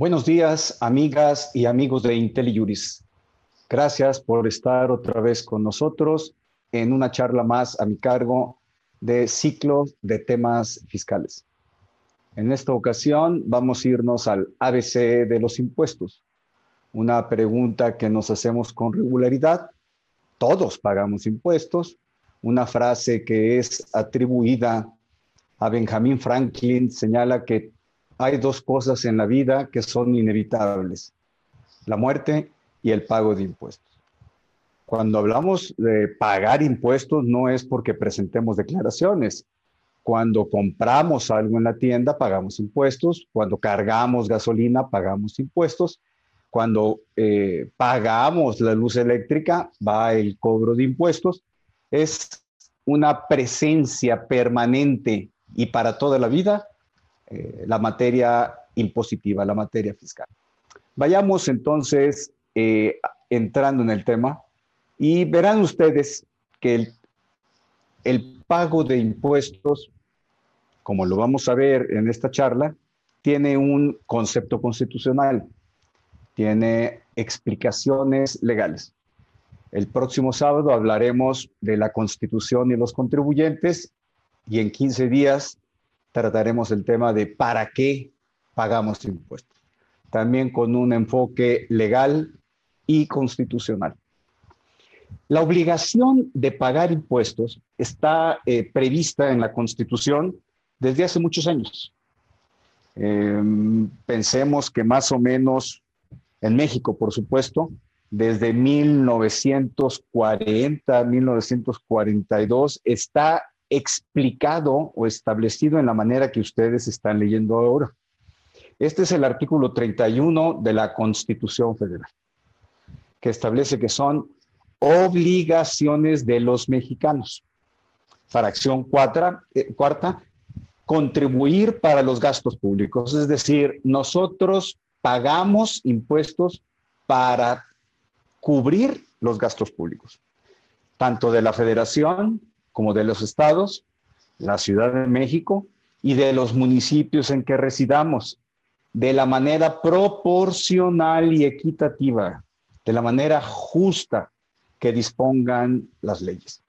Buenos días, amigas y amigos de IntelliJuris. Gracias por estar otra vez con nosotros en una charla más a mi cargo de ciclo de temas fiscales. En esta ocasión vamos a irnos al ABC de los impuestos, una pregunta que nos hacemos con regularidad. Todos pagamos impuestos, una frase que es atribuida a Benjamin Franklin señala que hay dos cosas en la vida que son inevitables, la muerte y el pago de impuestos. Cuando hablamos de pagar impuestos no es porque presentemos declaraciones. Cuando compramos algo en la tienda pagamos impuestos, cuando cargamos gasolina pagamos impuestos, cuando eh, pagamos la luz eléctrica va el cobro de impuestos. Es una presencia permanente y para toda la vida eh, la materia impositiva, la materia fiscal. Vayamos entonces eh, entrando en el tema y verán ustedes que el, pago de impuestos, como lo vamos a ver en esta charla, tiene un concepto constitucional, tiene explicaciones legales. El próximo sábado hablaremos de la constitución y los contribuyentes y en 15 días trataremos el tema de para qué pagamos impuestos, también con un enfoque legal y constitucional. La obligación de pagar impuestos está eh, prevista en la Constitución desde hace muchos años. Em, pensemos que más o menos en México, por supuesto, desde 1940, 1942, está explicado o establecido en la manera que ustedes están leyendo ahora. Este es el artículo 31 de la Constitución Federal, que establece que son obligaciones de los mexicanos. Fracción cuarta, eh, cuarta, contribuir para los gastos públicos, es decir, nosotros pagamos impuestos para cubrir los gastos públicos, tanto de la federación como de los estados, la Ciudad de México y de los municipios en que residamos, de la manera proporcional y equitativa, de la manera justa que dispongan las leyes.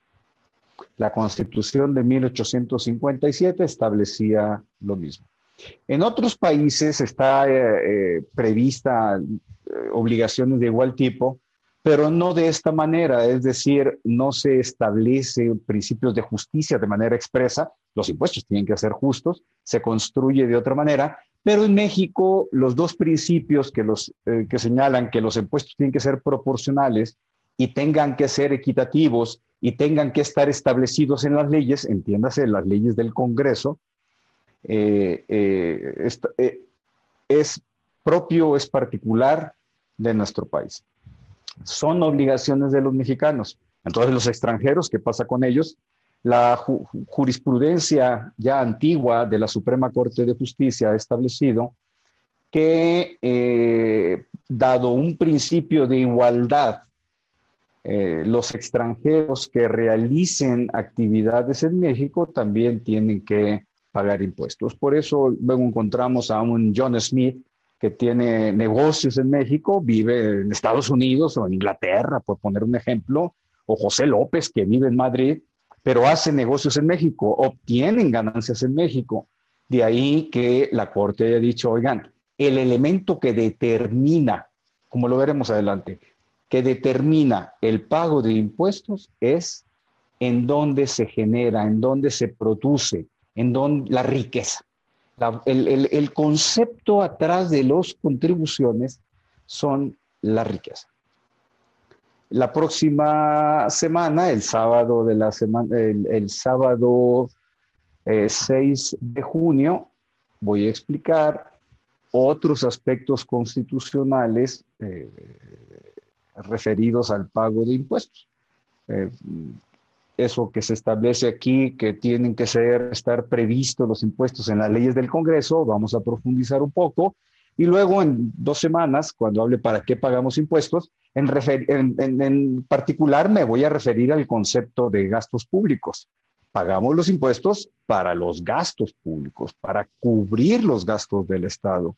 La Constitución de 1857 establecía lo mismo. En otros países está eh, eh, prevista eh, obligaciones de igual tipo, pero no de esta manera, es decir, no se establece principios de justicia de manera expresa, los impuestos tienen que ser justos, se construye de otra manera, pero en México los dos principios que, los, eh, que señalan que los impuestos tienen que ser proporcionales y tengan que ser equitativos y tengan que estar establecidos en las leyes, entiéndase, las leyes del Congreso, eh, eh, es propio, es particular de nuestro país son obligaciones de los mexicanos. Entonces, los extranjeros, ¿qué pasa con ellos? La jurisprudencia ya antigua de la Suprema Corte de Justicia ha establecido que, eh, dado un principio de igualdad, eh, los extranjeros que realicen actividades en México también tienen que pagar impuestos. Por eso luego encontramos a un John Smith que tiene negocios en México, vive en Estados Unidos o en Inglaterra, por poner un ejemplo, o José López, que vive en Madrid, pero hace negocios en México, obtienen ganancias en México. De ahí que la Corte haya dicho, oigan, el elemento que determina, como lo veremos adelante, que determina el pago de impuestos es en dónde se genera, en dónde se produce, en dónde la riqueza el, concepto atrás de las contribuciones son la riqueza. La próxima semana, el sábado de la semana, el, sábado 6 eh, de junio, voy a explicar otros aspectos constitucionales eh, referidos al pago de impuestos. Eh, eso que se establece aquí, que tienen que ser, estar previstos los impuestos en las leyes del Congreso, vamos a profundizar un poco. Y luego en dos semanas, cuando hable para qué pagamos impuestos, en, en, particular me voy a referir al concepto de gastos públicos. Pagamos los impuestos para los gastos públicos, para cubrir los gastos del Estado.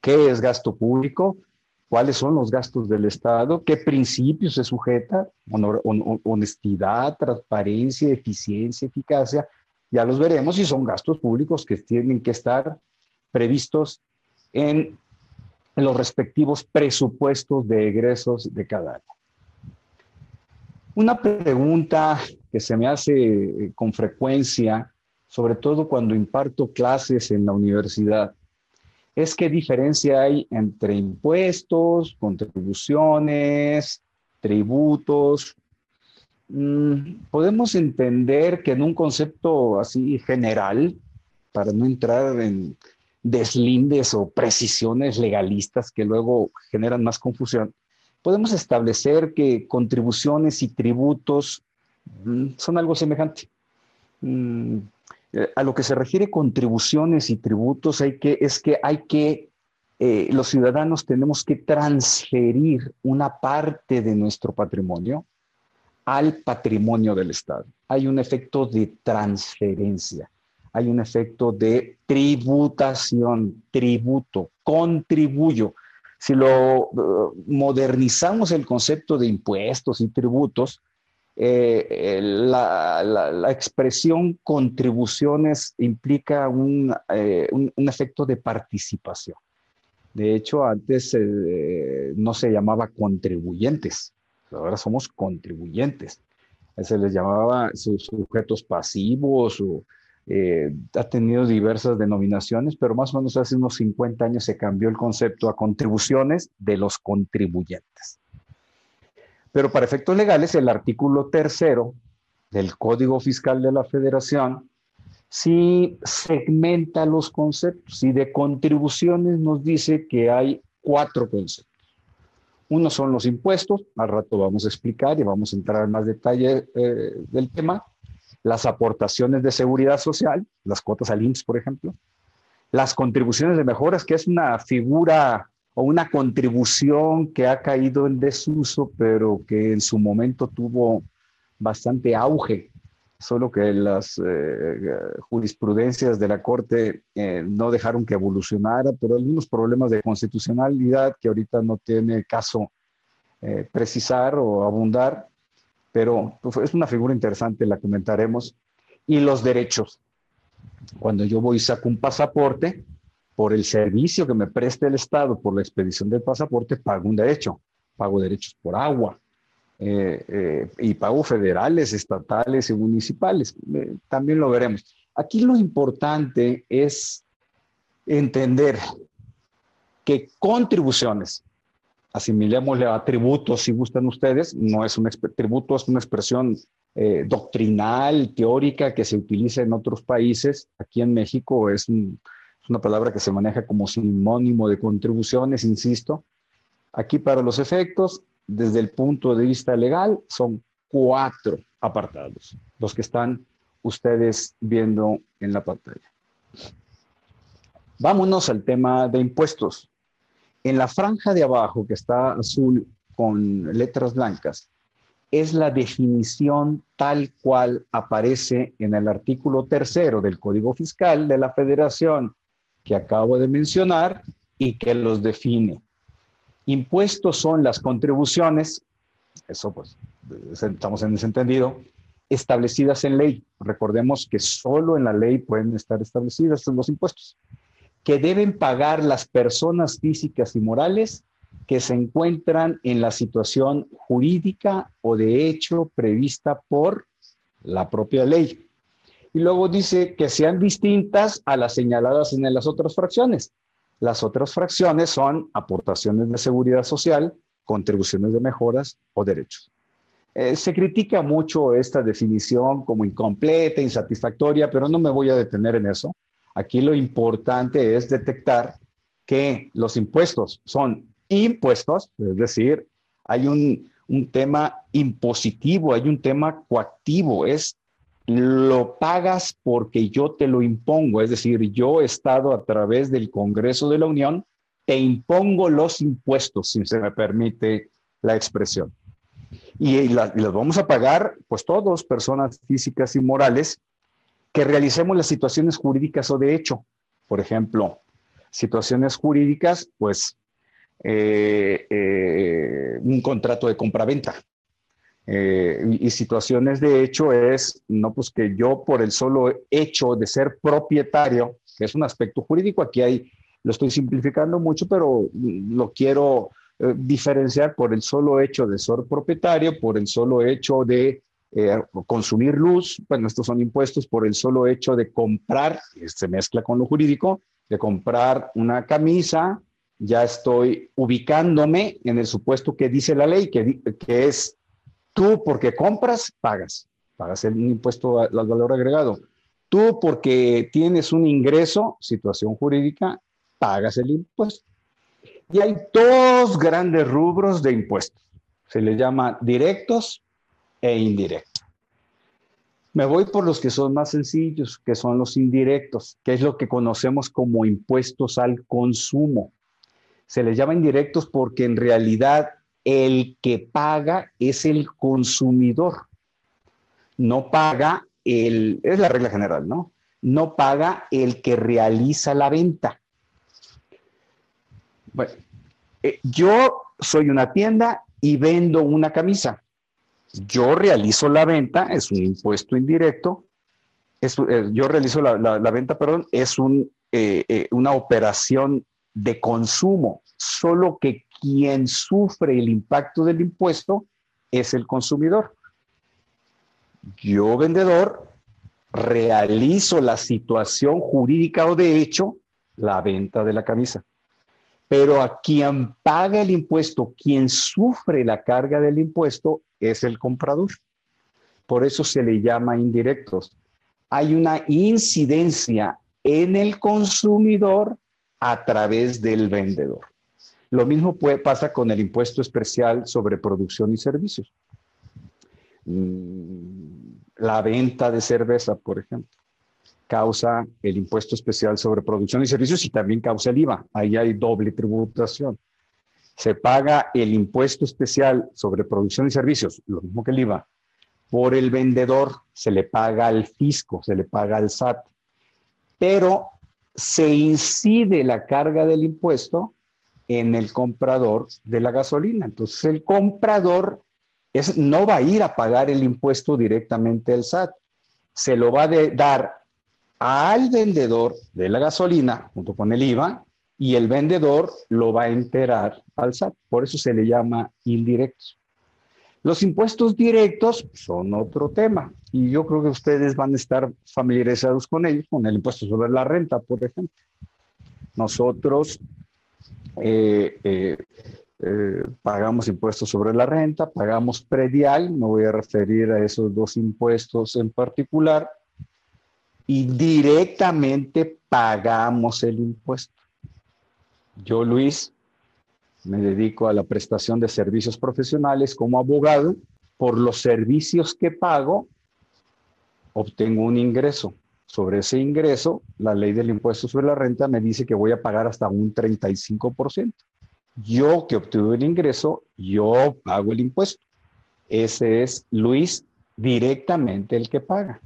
qué es gasto público, cuáles son los gastos del Estado, qué principios se sujeta, honestidad, transparencia, eficiencia, eficacia, ya los veremos y son gastos públicos que tienen que estar previstos en los respectivos presupuestos de egresos de cada año. Una pregunta que se me hace eh, con frecuencia, sobre todo cuando imparto clases en la universidad, es qué diferencia hay entre impuestos, contribuciones, tributos. Mm, podemos entender que en un concepto así general, para no entrar en deslindes o precisiones legalistas que luego generan más confusión, podemos establecer que contribuciones y tributos mm, son algo semejante. Eh, a lo que se refiere contribuciones y tributos hay que, es que hay que, eh, los ciudadanos tenemos que transferir una parte de nuestro patrimonio al patrimonio del Estado. Hay un efecto de transferencia, hay un efecto de tributación, tributo, contribuyo. Si lo uh, modernizamos el concepto de impuestos y tributos, eh, la, expresión contribuciones implica un, eh, efecto de participación. De hecho, antes eh, no se llamaba contribuyentes, ahora somos contribuyentes. Se les llamaba sujetos pasivos o eh, ha tenido diversas denominaciones, pero más o menos hace unos 50 años se cambió el concepto a contribuciones de los contribuyentes. Pero para efectos legales, el artículo tercero del Código Fiscal de la Federación sí segmenta los conceptos y de contribuciones nos dice que hay cuatro conceptos. Uno son los impuestos, al rato vamos a explicar y vamos a entrar en más detalle eh, del tema las aportaciones de seguridad social, las cuotas al IMSS, por ejemplo, las contribuciones de mejoras, que es una figura o una contribución que ha caído en desuso, pero que en su momento tuvo bastante auge, solo que las eh, jurisprudencias de la Corte eh, no dejaron que evolucionara, pero algunos problemas de constitucionalidad que ahorita no tiene caso eh, precisar o abundar, pero pues, es una figura interesante, la comentaremos. Y los derechos. Cuando yo voy y saco un pasaporte, por el servicio que me preste el Estado por la expedición del pasaporte, pago un derecho. Pago derechos por agua, eh, eh, y pago federales, estatales y municipales. Eh, también lo veremos. Aquí lo importante es entender que contribuciones asimilémosle a tributos si gustan ustedes, no es un tributo, es una expresión eh, doctrinal, teórica que se utiliza en otros países. Aquí en México es, una palabra que se maneja como sinónimo de contribuciones, insisto. Aquí para los efectos, desde el punto de vista legal, son cuatro apartados, los que están ustedes viendo en la pantalla. Vámonos al tema de impuestos. En la franja de abajo, que está azul con letras blancas, es la definición tal cual aparece en el artículo tercero del Código Fiscal de la Federación que acabo de mencionar y que los define. Impuestos son las contribuciones, eso pues estamos en ese entendido, establecidas en ley. Recordemos que solo en la ley pueden estar establecidas los impuestos que deben pagar las personas físicas y morales que se encuentran en la situación jurídica o de hecho prevista por la propia ley. Y luego dice que sean distintas a las señaladas en las otras fracciones. Las otras fracciones son aportaciones de seguridad social, contribuciones de mejoras o derechos. Eh, se critica mucho esta definición como incompleta, insatisfactoria, pero no me voy a detener en eso. Aquí lo importante es detectar que los impuestos son impuestos, es decir, hay un, tema impositivo, hay un tema coactivo, es lo pagas porque yo te lo impongo, es decir, yo he estado a través del Congreso de la Unión, te impongo los impuestos, si se me permite la expresión. Y, los vamos a pagar, pues todos, personas físicas y morales, que realicemos las situaciones jurídicas o de hecho. Por ejemplo, Situaciones jurídicas, pues eh, eh, un contrato de compraventa. Eh, y, situaciones de hecho es, no, pues que yo por el solo hecho de ser propietario, que es un aspecto jurídico, aquí hay, lo estoy simplificando mucho, pero lo quiero diferenciar por el solo hecho de ser propietario, por el solo hecho de consumir luz, bueno, estos son impuestos por el solo hecho de comprar, se mezcla con lo jurídico, de comprar una camisa, ya estoy ubicándome en el supuesto que dice la ley, que, que es tú porque compras, pagas, pagas el impuesto al valor agregado. Tú porque tienes un ingreso, situación jurídica, pagas el impuesto. Y hay dos grandes rubros de impuestos. Se les llama directos e indirectos. Me voy por los que son más sencillos, que son los indirectos, que es lo que conocemos como impuestos al consumo. Se les llama indirectos porque en realidad el que paga es el consumidor. No paga el, es la regla general, ¿no? No paga el que realiza la venta. Bueno, eh, yo soy una tienda y vendo una camisa. Yo realizo la venta, es un impuesto indirecto. Eh, yo realizo la, venta, perdón, es eh, una operación de consumo, solo que quien sufre el impacto del impuesto es el consumidor. Yo, vendedor, realizo la situación jurídica o de hecho, la venta de la camisa. Pero a quien paga el impuesto, quien sufre la carga del impuesto, es el comprador. Por eso se le llama indirectos. Hay una incidencia en el consumidor a través del vendedor. Lo mismo puede, pasa con el impuesto especial sobre producción y servicios. Mm, la venta de cerveza, por ejemplo, causa el impuesto especial sobre producción y servicios y también causa el IVA. Ahí hay doble tributación. Se paga el impuesto especial sobre producción y servicios, lo mismo que el IVA. Por el vendedor se le paga al fisco, se le paga al SAT. Pero se incide la carga del impuesto en el comprador de la gasolina. Entonces el comprador es, no va a ir a pagar el impuesto directamente al SAT, se lo va a dar al vendedor de la gasolina junto con el IVA y el vendedor lo va a enterar al SAT. Por eso se le llama indirectos. Los impuestos directos son otro tema y yo creo que ustedes van a estar familiarizados con ellos, con el impuesto sobre la renta, por ejemplo. Nosotros eh, eh, eh, pagamos impuestos sobre la renta, pagamos predial, me voy a referir a esos dos impuestos en particular, y directamente pagamos el impuesto. Yo, Luis, me dedico a la prestación de servicios profesionales como abogado. Por los servicios que pago, obtengo un ingreso. Sobre ese ingreso, la ley del impuesto sobre la renta me dice que voy a pagar hasta un 35%. Yo que obtuve el ingreso, yo pago el impuesto. Ese es Luis directamente el que paga.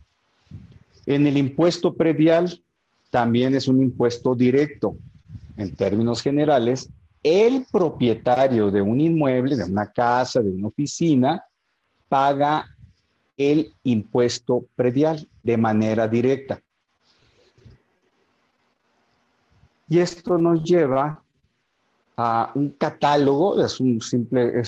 En el impuesto predial también es un impuesto directo. En términos generales, el propietario de un inmueble, de una casa, de una oficina, paga el impuesto predial de manera directa. Y esto nos lleva a un catálogo, es un simple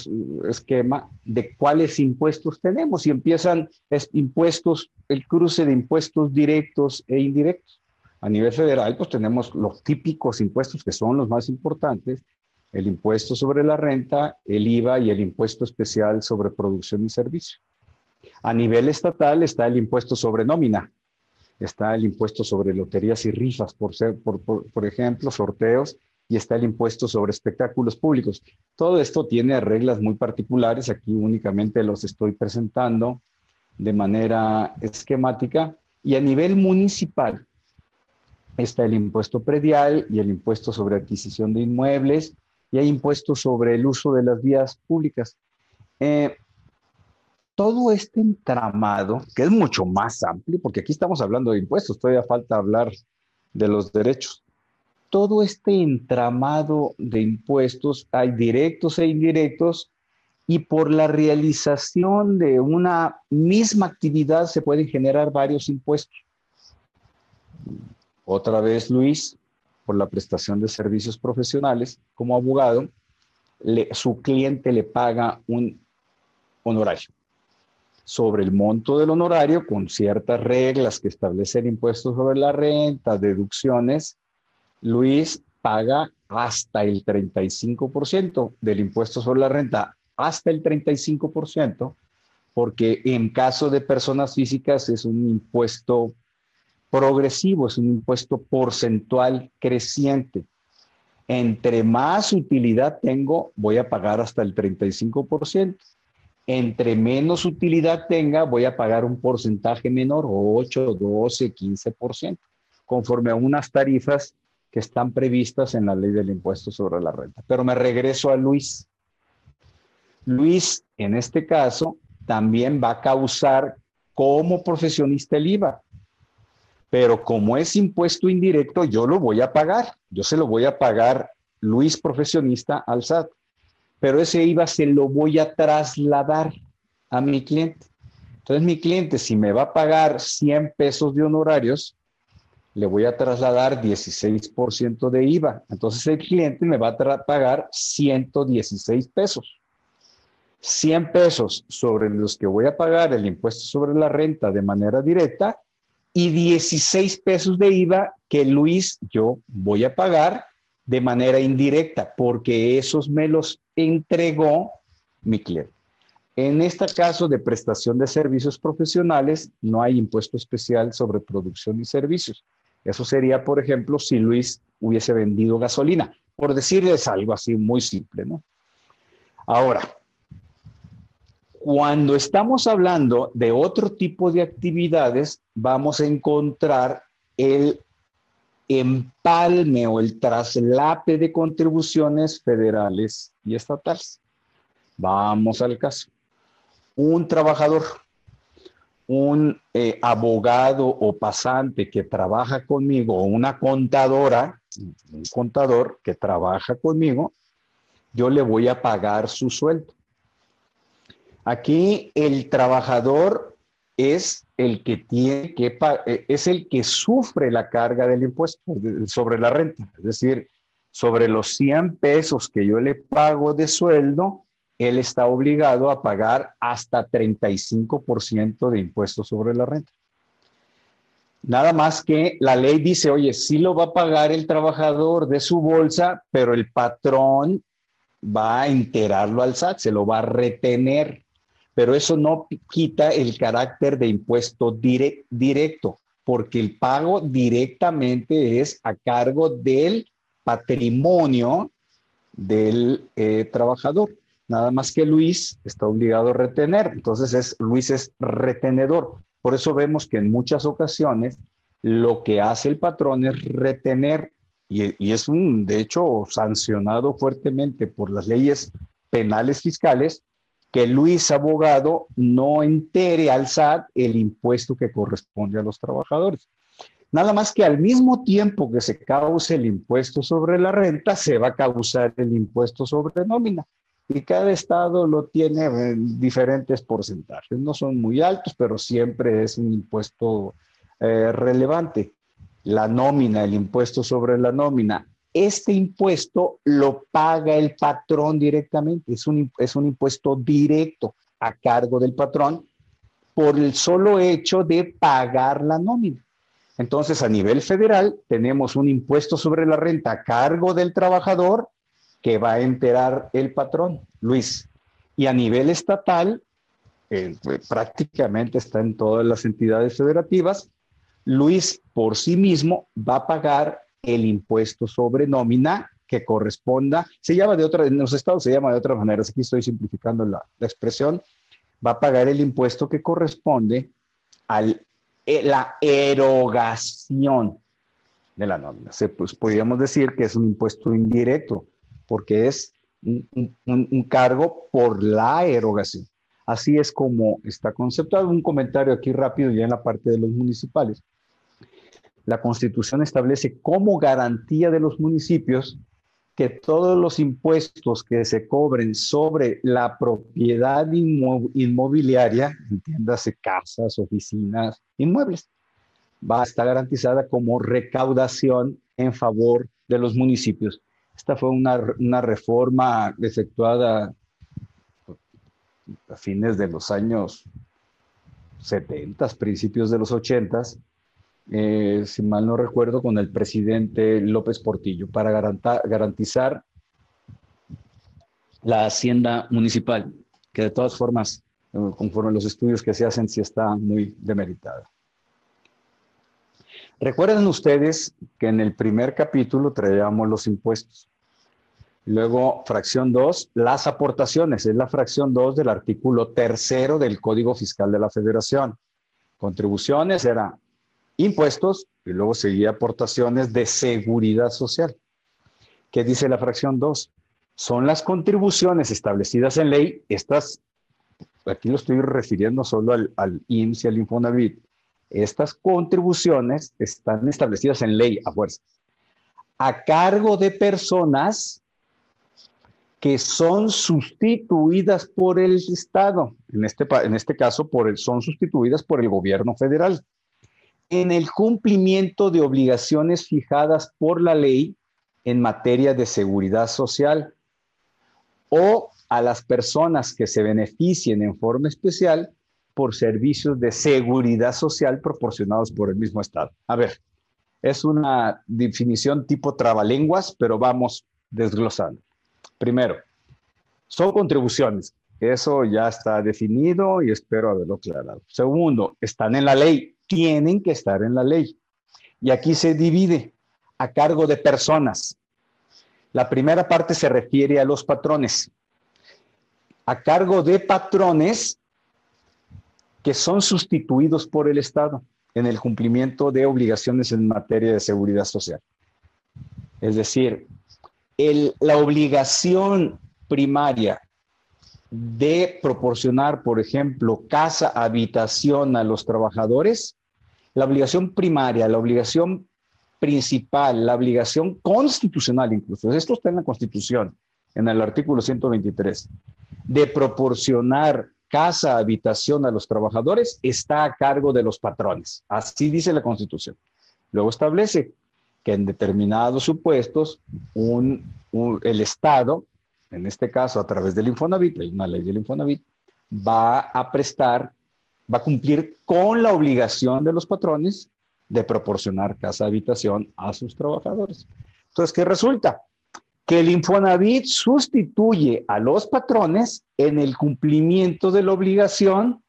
esquema de cuáles impuestos tenemos y empiezan impuestos, el cruce de impuestos directos e indirectos. A nivel federal, pues tenemos los típicos impuestos que son los más importantes, el impuesto sobre la renta, el IVA y el impuesto especial sobre producción y servicio. A nivel estatal está el impuesto sobre nómina, está el impuesto sobre loterías y rifas, por, ser, por, por, ejemplo, sorteos, y está el impuesto sobre espectáculos públicos. Todo esto tiene reglas muy particulares, aquí únicamente los estoy presentando de manera esquemática, y a nivel municipal está el impuesto predial y el impuesto sobre adquisición de inmuebles y hay impuestos sobre el uso de las vías públicas. Eh, todo este entramado, que es mucho más amplio, porque aquí estamos hablando de impuestos, todavía falta hablar de los derechos. todo este entramado de impuestos, hay directos e indirectos, y por la realización de una misma actividad se pueden generar varios impuestos. Otra vez, Luis, por la prestación de servicios profesionales como abogado, su cliente le paga un honorario. Sobre el monto del honorario, con ciertas reglas que establecen impuestos sobre la renta, deducciones, Luis paga hasta el 35% del impuesto sobre la renta, hasta el 35%, porque en caso de personas físicas es un impuesto progresivo, es un impuesto porcentual creciente. Entre más utilidad tengo, voy a pagar hasta el 35%. Entre menos utilidad tenga, voy a pagar un porcentaje menor, 8, 12, 15%, conforme a unas tarifas que están previstas en la ley del impuesto sobre la renta. Pero me regreso a Luis. Luis, en este caso, también va a causar como profesionista el IVA pero como es impuesto indirecto, yo lo voy a pagar. Yo se lo voy a pagar, Luis profesionista, al SAT. Pero ese IVA se lo voy a trasladar a mi cliente. Entonces mi cliente, si me va a pagar 100 pesos de honorarios, le voy a trasladar 16% de IVA. Entonces el cliente me va a pagar 116 pesos. 100 pesos sobre los que voy a pagar el impuesto sobre la renta de manera directa y 16 pesos de IVA que Luis yo voy a pagar de manera indirecta porque esos me los entregó mi cliente. En este caso de prestación de servicios profesionales, no hay impuesto especial sobre producción y servicios. Eso sería, por ejemplo, si Luis hubiese vendido gasolina, por decirles algo así muy simple, ¿no? Ahora, cuando estamos hablando de otro tipo de actividades, vamos a encontrar el empalme o el traslape de contribuciones federales y estatales. Vamos al caso. Un trabajador, un eh, abogado o pasante que trabaja conmigo, una contadora, un contador que trabaja conmigo, yo le voy a pagar su sueldo. Aquí el trabajador es el que tiene que eh, es el que sufre la carga del impuesto sobre la renta, es decir, sobre los 100 pesos que yo le pago de sueldo, él está obligado a pagar hasta 35% de impuestos sobre la renta. Nada más que la ley dice, oye, sí lo va a pagar el trabajador de su bolsa, pero el patrón va a enterarlo al SAT, se lo va a retener pero eso no quita el carácter de impuesto directo, porque el pago directamente es a cargo del patrimonio del eh, trabajador. Nada más que Luis está obligado a retener. Entonces es, Luis es retenedor. Por eso vemos que en muchas ocasiones lo que hace el patrón es retener y, y es un, de hecho, sancionado fuertemente por las leyes penales fiscales que Luis Abogado no entere al SAT el impuesto que corresponde a los trabajadores. Nada más que al mismo tiempo que se cause el impuesto sobre la renta, se va a causar el impuesto sobre nómina. Y cada estado lo tiene en diferentes porcentajes. No son muy altos, pero siempre es un impuesto eh, relevante. La nómina, el impuesto sobre la nómina, este impuesto lo paga el patrón directamente, es un, es un impuesto directo a cargo del patrón por el solo hecho de pagar la nómina. Entonces, a nivel federal, tenemos un impuesto sobre la renta a cargo del trabajador que va a enterar el patrón, Luis. Y a nivel estatal, eh, pues, prácticamente está en todas las entidades federativas, Luis por sí mismo va a pagar el impuesto sobre nómina que corresponda, se llama de otra, en los estados se llama de otra manera, aquí estoy simplificando la, expresión, va a pagar el impuesto que corresponde a eh, la erogación de la nómina. Se, pues, podríamos decir que es un impuesto indirecto, porque es un, cargo por la erogación. Así es como está conceptuado. Un comentario aquí rápido ya en la parte de los municipales. La Constitución establece como garantía de los municipios que todos los impuestos que se cobren sobre la propiedad inmobiliaria, entiéndase casas, oficinas, inmuebles, va a estar garantizada como recaudación en favor de los municipios. Esta fue una, una reforma efectuada a fines de los años 70, principios de los 80, eh, si mal no recuerdo, con el presidente López Portillo, para garantizar la hacienda municipal, que de todas formas, eh, conforme los estudios que se hacen, sí está muy demeritada. Recuerden ustedes que en el primer capítulo traíamos los impuestos. Luego, fracción 2, las aportaciones. Es la fracción 2 del artículo tercero del Código Fiscal de la Federación. Contribuciones era impuestos y luego seguía aportaciones de seguridad social. ¿Qué dice la fracción 2? Son las contribuciones establecidas en ley. Estas, aquí lo estoy refiriendo solo al, al y al Infonavit. Estas contribuciones están establecidas en ley a fuerza. A cargo de personas que son sustituidas por el Estado, en este, en este caso por el, son sustituidas por el gobierno federal, en el cumplimiento de obligaciones fijadas por la ley en materia de seguridad social o a las personas que se beneficien en forma especial por servicios de seguridad social proporcionados por el mismo Estado. A ver, es una definición tipo trabalenguas, pero vamos desglosando. Primero, son contribuciones. Eso ya está definido y espero haberlo aclarado. Segundo, están en la ley, tienen que estar en la ley. Y aquí se divide a cargo de personas. La primera parte se refiere a los patrones. A cargo de patrones que son sustituidos por el Estado en el cumplimiento de obligaciones en materia de seguridad social. Es decir, la obligación primaria de proporcionar, por ejemplo, casa, habitación a los trabajadores, la obligación primaria, la obligación principal, la obligación constitucional incluso, esto está en la Constitución, en el artículo 123, de proporcionar casa, habitación a los trabajadores, está a cargo de los patrones. Así dice la Constitución. Luego establece que en determinados supuestos el Estado, en este caso a través del Infonavit, hay una ley del Infonavit, va a prestar, va a cumplir con la obligación de los patrones de proporcionar casa habitación a sus trabajadores. Entonces, ¿qué resulta? Que el Infonavit sustituye a los patrones en el cumplimiento de la obligación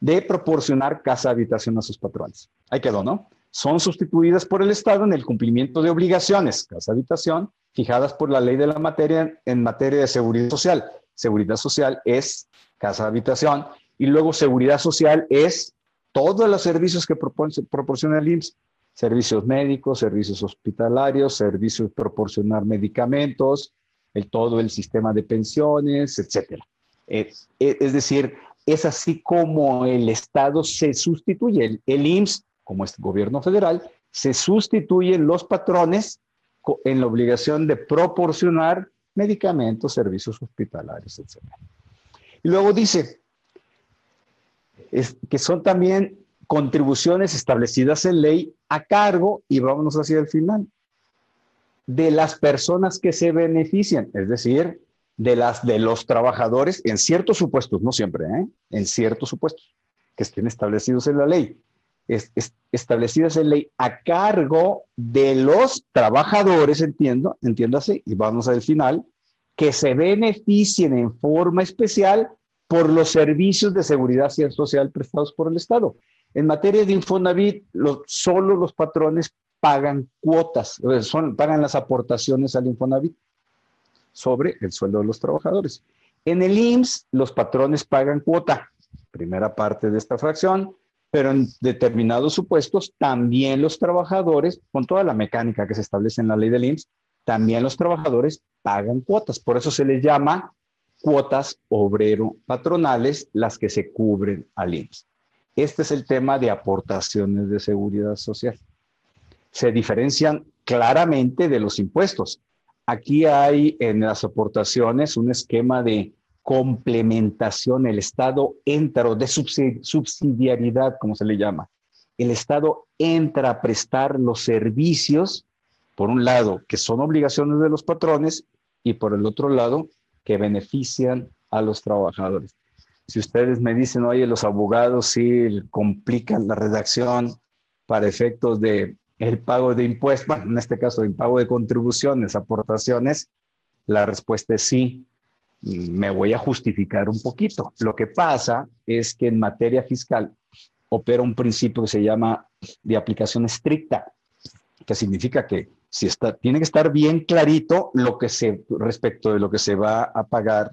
de proporcionar casa habitación a sus patrones. Ahí quedó, ¿no? son sustituidas por el Estado en el cumplimiento de obligaciones, casa habitación, fijadas por la ley de la materia en materia de seguridad social. Seguridad social es casa habitación y luego seguridad social es todos los servicios que proporciona el IMSS, servicios médicos, servicios hospitalarios, servicios proporcionar medicamentos, el, todo el sistema de pensiones, etc. Es, es, decir, es así como el Estado se sustituye. El, el IMSS como es gobierno federal, se sustituyen los patrones en la obligación de proporcionar medicamentos, servicios hospitalarios, etc. Y luego dice que son también contribuciones establecidas en ley a cargo, y vámonos hacia el final, de las personas que se benefician, es decir, de las de los trabajadores en ciertos supuestos, no siempre, ¿eh? en ciertos supuestos que estén establecidos en la ley establecidas en ley a cargo de los trabajadores, entiendo, entiéndase, y vamos al final, que se beneficien en forma especial por los servicios de seguridad social prestados por el Estado. En materia de Infonavit, solo los patrones pagan cuotas, pagan las aportaciones al Infonavit sobre el sueldo de los trabajadores. En el IMSS, los patrones pagan cuota, primera parte de esta fracción, pero en determinados supuestos también los trabajadores, con toda la mecánica que se establece en la ley del IMSS, también los trabajadores pagan cuotas. Por eso se les llama cuotas obrero patronales las que se cubren al IMSS. Este es el tema de aportaciones de seguridad social. se diferencian claramente de los impuestos. Aquí hay en las aportaciones un esquema de complementación, el Estado entra, o de subsidiariedad, como se le llama. El Estado entra a prestar los servicios, por un lado, que son obligaciones de los patrones, y por el otro lado, que benefician a los trabajadores. Si ustedes me dicen, oye, los abogados sí complican la redacción para efectos de el pago de impuestos, en este caso el pago de contribuciones, aportaciones, la respuesta es sí me voy a justificar un poquito. Lo que pasa es que en materia fiscal opera un principio que se llama de aplicación estricta, que significa que si está, tiene que estar bien clarito lo que se, respecto de lo que se va a pagar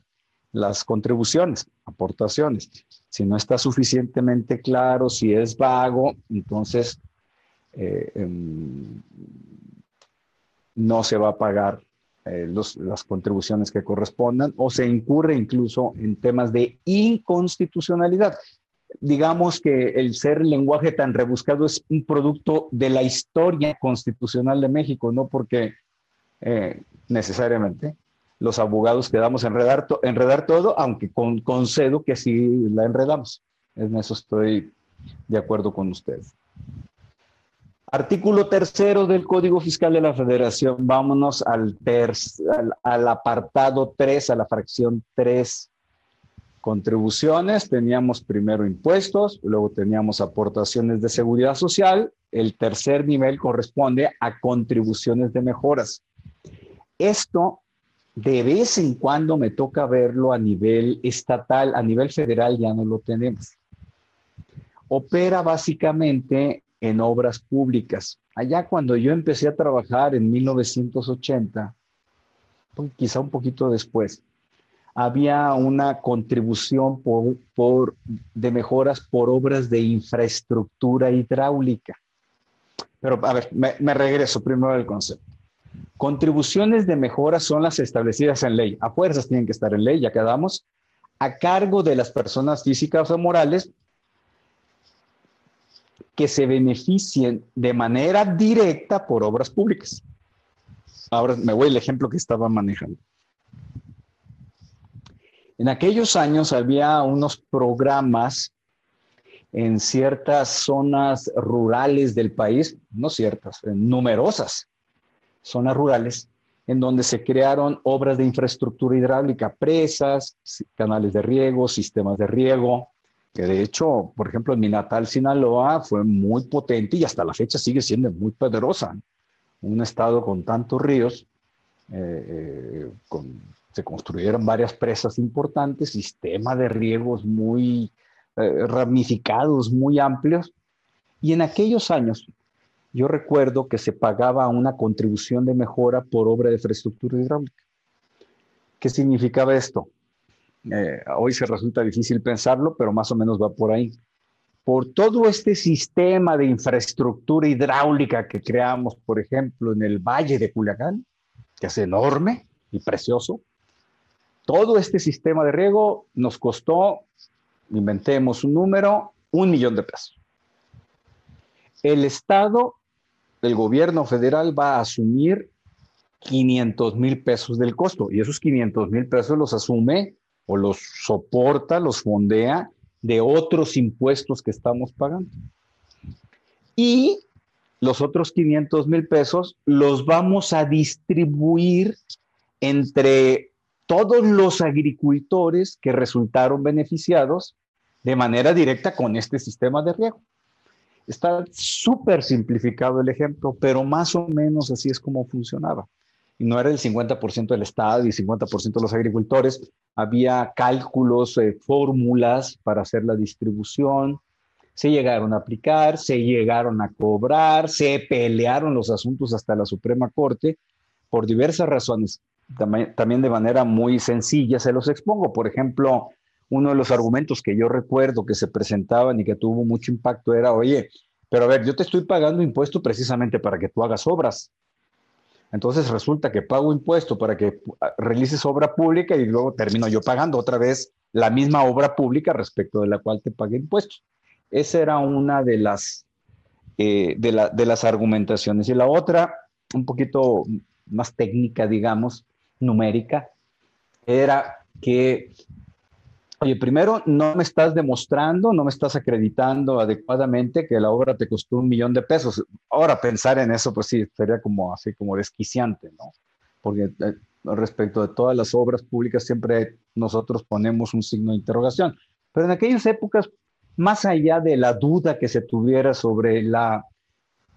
las contribuciones, aportaciones. Si no está suficientemente claro, si es vago, entonces eh, em, no se va a pagar eh, las contribuciones que correspondan o se incurre incluso en temas de inconstitucionalidad. Digamos que el ser lenguaje tan rebuscado es un producto de la historia constitucional de México, no porque eh, necesariamente los abogados quedamos enredar, enredar todo, aunque con, concedo que sí la enredamos. En eso estoy de acuerdo con ustedes. Artículo tercero del Código Fiscal de la Federación. Vámonos al, al, apartado 3, a la fracción 3. Contribuciones, teníamos primero impuestos, luego teníamos aportaciones de seguridad social. El tercer nivel corresponde a contribuciones de mejoras. Esto de vez en cuando me toca verlo a nivel estatal, a nivel federal ya no lo tenemos. Opera básicamente en obras públicas. Allá cuando yo empecé a trabajar en 1980, quizá un poquito después, había una contribución por, de mejoras por obras de infraestructura hidráulica. Pero a ver, me, me regreso primero al concepto. Contribuciones de mejoras son las establecidas en ley. A fuerzas tienen que estar en ley, ya quedamos, a cargo de las personas físicas o morales que se beneficien de manera directa por obras públicas. Ahora me voy al ejemplo que estaba manejando. En aquellos años había unos programas en ciertas zonas rurales del país, no ciertas, numerosas zonas rurales, en donde se crearon obras de infraestructura hidráulica, presas, canales de riego, sistemas de riego, que de hecho, por ejemplo, en mi natal Sinaloa fue muy potente y hasta la fecha sigue siendo muy poderosa. Un estado con tantos ríos, eh, eh, se construyeron varias presas importantes, sistema de riegos muy eh, ramificados, muy amplios. Y en aquellos años, yo recuerdo que se pagaba una contribución de mejora por obra de infraestructura hidráulica. ¿Qué significaba esto? Eh, hoy se resulta difícil pensarlo, pero más o menos va por ahí. Por todo este sistema de infraestructura hidráulica que creamos, por ejemplo, en el Valle de Culiacán, que es enorme y precioso, todo este sistema de riego nos costó, inventemos un número, un millón de pesos. El Estado, el gobierno federal va a asumir 500 mil pesos del costo y esos 500 mil pesos los asume o los soporta, los fondea de otros impuestos que estamos pagando. Y los otros 500 mil pesos los vamos a distribuir entre todos los agricultores que resultaron beneficiados de manera directa con este sistema de riego. Está súper simplificado el ejemplo, pero más o menos así es como funcionaba no era el 50% del Estado y 50% de los agricultores. Había cálculos, eh, fórmulas para hacer la distribución. Se llegaron a aplicar, se llegaron a cobrar, se pelearon los asuntos hasta la Suprema Corte por diversas razones. También de manera muy sencilla se los expongo. Por ejemplo, uno de los argumentos que yo recuerdo que se presentaban y que tuvo mucho impacto era, oye, pero a ver, yo te estoy pagando impuesto precisamente para que tú hagas obras. Entonces resulta que pago impuesto para que ah, realices obra pública y luego termino yo pagando otra vez la misma obra pública respecto de la cual te pagué impuestos. Esa era una de las eh, de, la, de las argumentaciones. Y la otra, un poquito más técnica, digamos, numérica, era que, oye, primero no me estás demostrando, no me estás acreditando adecuadamente que la obra te costó un millón de pesos. Ahora pensar en eso, pues sí, sería como así como desquiciante, ¿no? Porque eh, respecto de todas las obras públicas siempre nosotros ponemos un signo de interrogación. Pero en aquellas épocas, más allá de la duda que se tuviera sobre la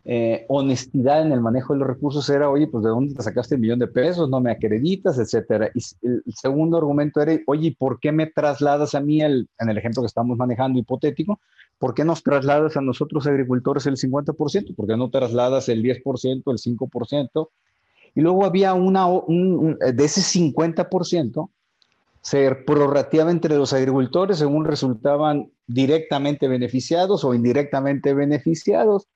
eh, honestidad en el manejo de los recursos era, oye, pues de dónde te sacaste el millón de pesos, no me acreditas, etcétera. Y el, segundo argumento era, oye, ¿por qué me trasladas a mí, el, en el ejemplo que estamos manejando hipotético, ¿por qué nos trasladas a nosotros agricultores el 50%? ¿Por qué no trasladas el 10%, el 5%? Y luego había una, de ese 50%, se prorrateaba entre los agricultores según resultaban directamente beneficiados o indirectamente beneficiados.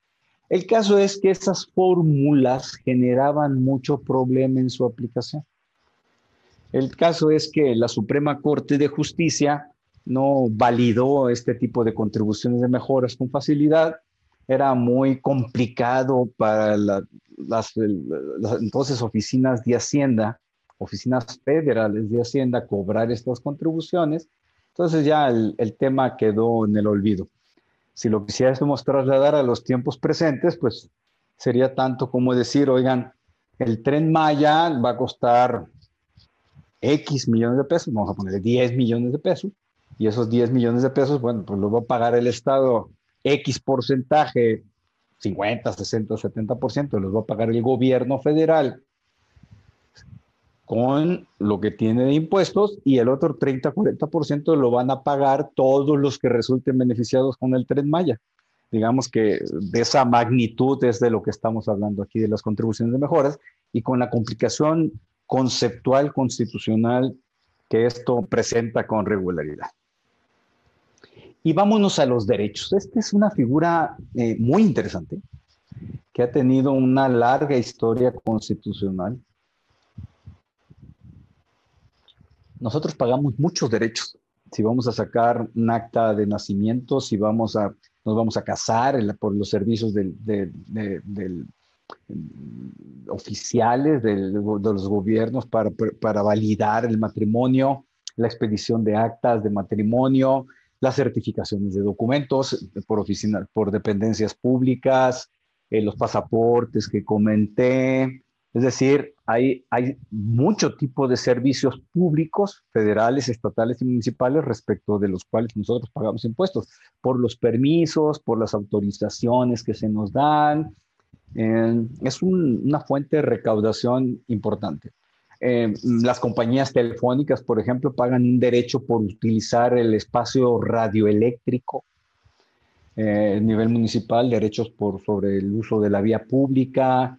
El caso es que esas fórmulas generaban mucho problema en su aplicación. El caso es que la Suprema Corte de Justicia no validó este tipo de contribuciones de mejoras con facilidad. Era muy complicado para las, entonces oficinas de Hacienda, oficinas federales de Hacienda, cobrar estas contribuciones. Entonces ya el tema quedó en el olvido. Si lo quisiésemos trasladar a los tiempos presentes, pues sería tanto como decir, oigan, el tren Maya va a costar X millones de pesos, vamos a ponerle 10 millones de pesos, y esos 10 millones de pesos, bueno, pues los va a pagar el Estado X porcentaje, 50, 60, 70%, los va a pagar el gobierno federal con lo que tiene de impuestos y el otro 30-40% lo van a pagar todos los que resulten beneficiados con el tren Maya. Digamos que de esa magnitud es de lo que estamos hablando aquí, de las contribuciones de mejoras y con la complicación conceptual constitucional que esto presenta con regularidad. Y vámonos a los derechos. Esta es una figura eh, muy interesante que ha tenido una larga historia constitucional nosotros pagamos muchos derechos. Si vamos a sacar un acta de nacimiento, si vamos a, nos vamos a casar por los servicios del, oficiales de los gobiernos para, para validar el matrimonio, la expedición de actas de matrimonio, las certificaciones de documentos por oficinas, por dependencias públicas, eh, los pasaportes que comenté, es decir, hay, mucho tipo de servicios públicos, federales, estatales y municipales, respecto de los cuales nosotros pagamos impuestos, por los permisos, por las autorizaciones que se nos dan. Eh, es una fuente de recaudación importante. Eh, las compañías telefónicas, por ejemplo, pagan un derecho por utilizar el espacio radioeléctrico eh, a nivel municipal, derechos por, sobre el uso de la vía pública,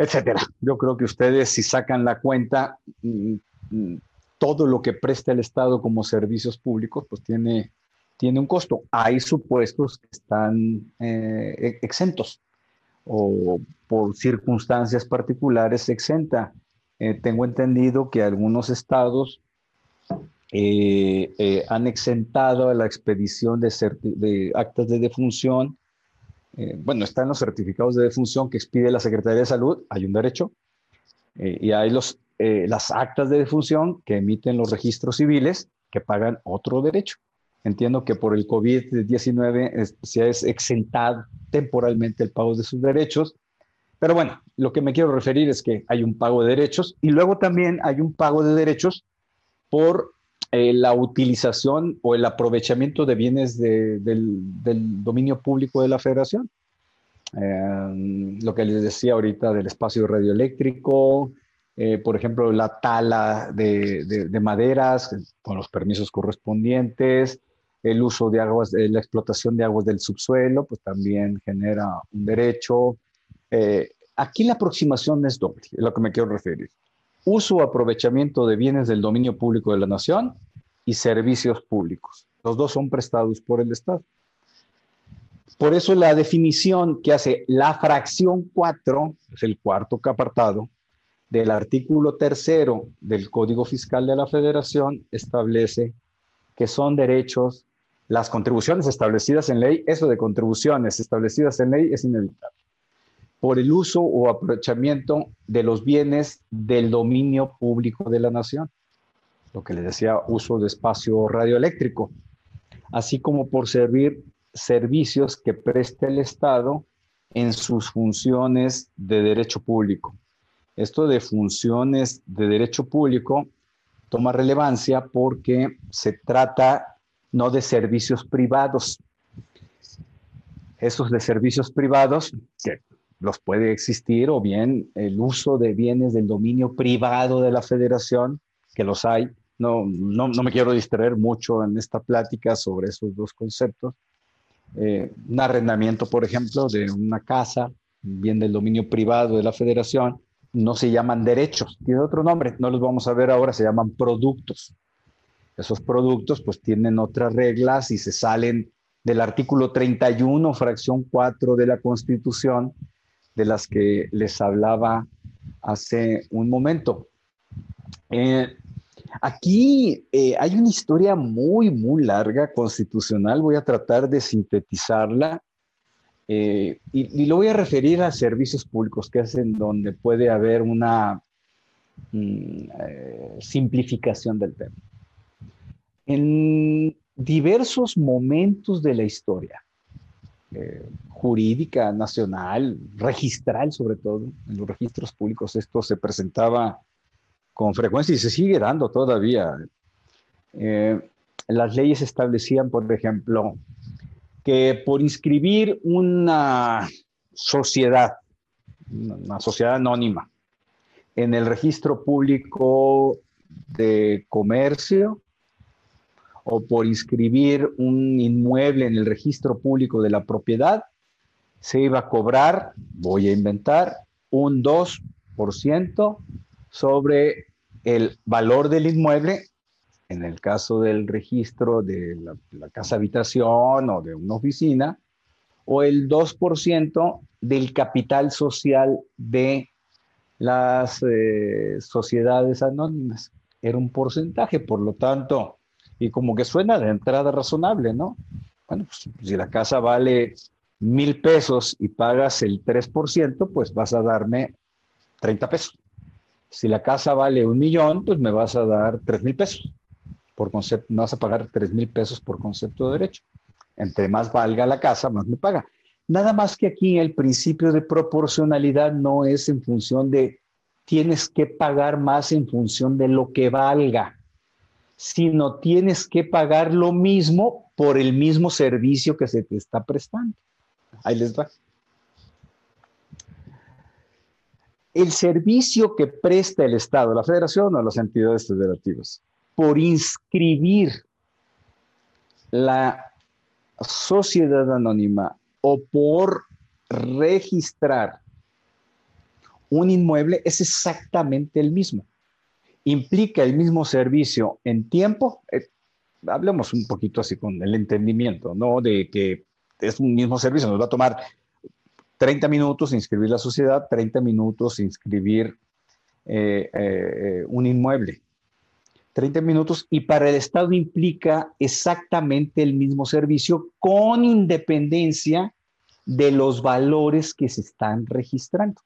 etcétera. Yo creo que ustedes, si sacan la cuenta, mm, mm, todo lo que presta el Estado como servicios públicos, pues tiene, tiene un costo. Hay supuestos que están eh, e-, exentos o por circunstancias particulares exenta. Eh, tengo entendido que algunos estados eh, han exentado la expedición de, de actas de defunción eh, bueno, está en los certificados de defunción que expide la Secretaría de Salud, hay un derecho, eh, y hay los, eh, las actas de defunción que emiten los registros civiles que pagan otro derecho. Entiendo que por el COVID-19 se ha exentado temporalmente el pago de sus derechos, pero bueno, lo que me quiero referir es que hay un pago de derechos y luego también hay un pago de derechos por eh, la utilización o el aprovechamiento de bienes del, dominio público de la federación. Eh, lo que les decía ahorita del espacio radioeléctrico, eh, por ejemplo, la tala de, maderas con los permisos correspondientes, el uso de aguas, la explotación de aguas del subsuelo, pues también genera un derecho. aquí la aproximación es doble, es lo que me quiero referir uso o aprovechamiento de bienes del dominio público de la nación y servicios públicos. Los dos son prestados por el Estado. Por eso la definición que hace la fracción 4, es el cuarto apartado, del artículo tercero del Código Fiscal de la Federación establece que son derechos las contribuciones establecidas en ley, eso de contribuciones establecidas en ley es inevitable, por el uso o aprovechamiento de los bienes del dominio público de la nación, lo que le decía uso de espacio radioeléctrico, así como por servir servicios que preste el Estado en sus funciones de derecho público. Esto de funciones de derecho público toma relevancia porque se trata no de servicios privados. Esos de servicios privados, que los puede existir, o bien el uso de bienes del dominio privado de la federación, que los hay. No, no, me quiero distraer mucho en esta plática sobre esos dos conceptos. Eh, un arrendamiento, por ejemplo, de una casa, bien del dominio privado de la federación, no se llaman derechos, tiene otro nombre, no los vamos a ver ahora, se llaman productos. Esos productos pues tienen otras reglas y se salen del artículo 31, fracción 4 de la Constitución, de las que les hablaba hace un momento. Eh, aquí eh, hay una historia muy, muy larga constitucional. Voy a tratar de sintetizarla eh, y, lo voy a referir a servicios públicos, que es en donde puede haber una mm, simplificación del tema en diversos momentos de la historia, eh, jurídica, nacional, registral sobre todo, en los registros públicos esto se presentaba con frecuencia y se sigue dando todavía. Eh, las leyes establecían, por ejemplo, que por inscribir una sociedad, una sociedad anónima, en el registro público de comercio, o por inscribir un inmueble en el registro público de la propiedad, se iba a cobrar, voy a inventar, un 2% sobre el valor del inmueble, en el caso del registro de la, casa habitación o de una oficina, o el 2% del capital social de las eh, sociedades anónimas. Era un porcentaje, por lo tanto, y como que suena de entrada razonable, ¿no? Bueno, pues si la casa vale mil pesos y pagas el 3%, pues vas a darme 30 pesos. Si la casa vale un millón, pues me vas a dar 3 mil pesos. Por concepto, no vas a pagar 3 mil pesos por concepto de derecho. Entre más valga la casa, más me paga. Nada más que aquí el principio de proporcionalidad no es en función de tienes que pagar más en función de lo que valga sino tienes que pagar lo mismo por el mismo servicio que se te está prestando. Ahí les va. El servicio que presta el Estado, la Federación o las entidades federativas, por inscribir la sociedad anónima o por registrar un inmueble es exactamente el mismo implica el mismo servicio en tiempo, eh, hablemos un poquito así con el entendimiento, ¿no? De que es un mismo servicio, nos va a tomar 30 minutos inscribir la sociedad, 30 minutos inscribir eh, eh, un inmueble. 30 minutos y para el Estado implica exactamente el mismo servicio con independencia de los valores que se están registrando,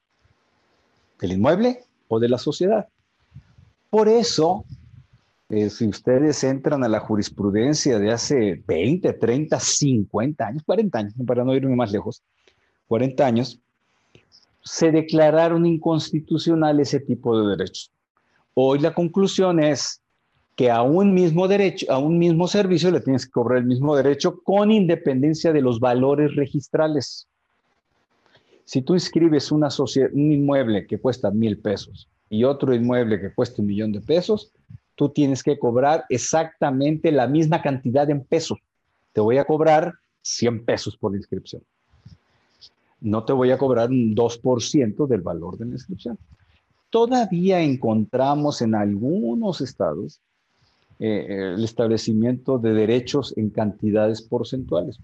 del inmueble o de la sociedad. Por eso, eh, si ustedes entran a la jurisprudencia de hace 20, 30, 50 años, 40 años, para no irme más lejos, 40 años, se declararon inconstitucional ese tipo de derechos. Hoy la conclusión es que a un mismo derecho, a un mismo servicio le tienes que cobrar el mismo derecho con independencia de los valores registrales. Si tú inscribes un inmueble que cuesta mil pesos y otro inmueble que cuesta un millón de pesos, tú tienes que cobrar exactamente la misma cantidad en pesos. Te voy a cobrar 100 pesos por la inscripción. No te voy a cobrar un 2% del valor de la inscripción. Todavía encontramos en algunos estados eh, el establecimiento de derechos en cantidades porcentuales.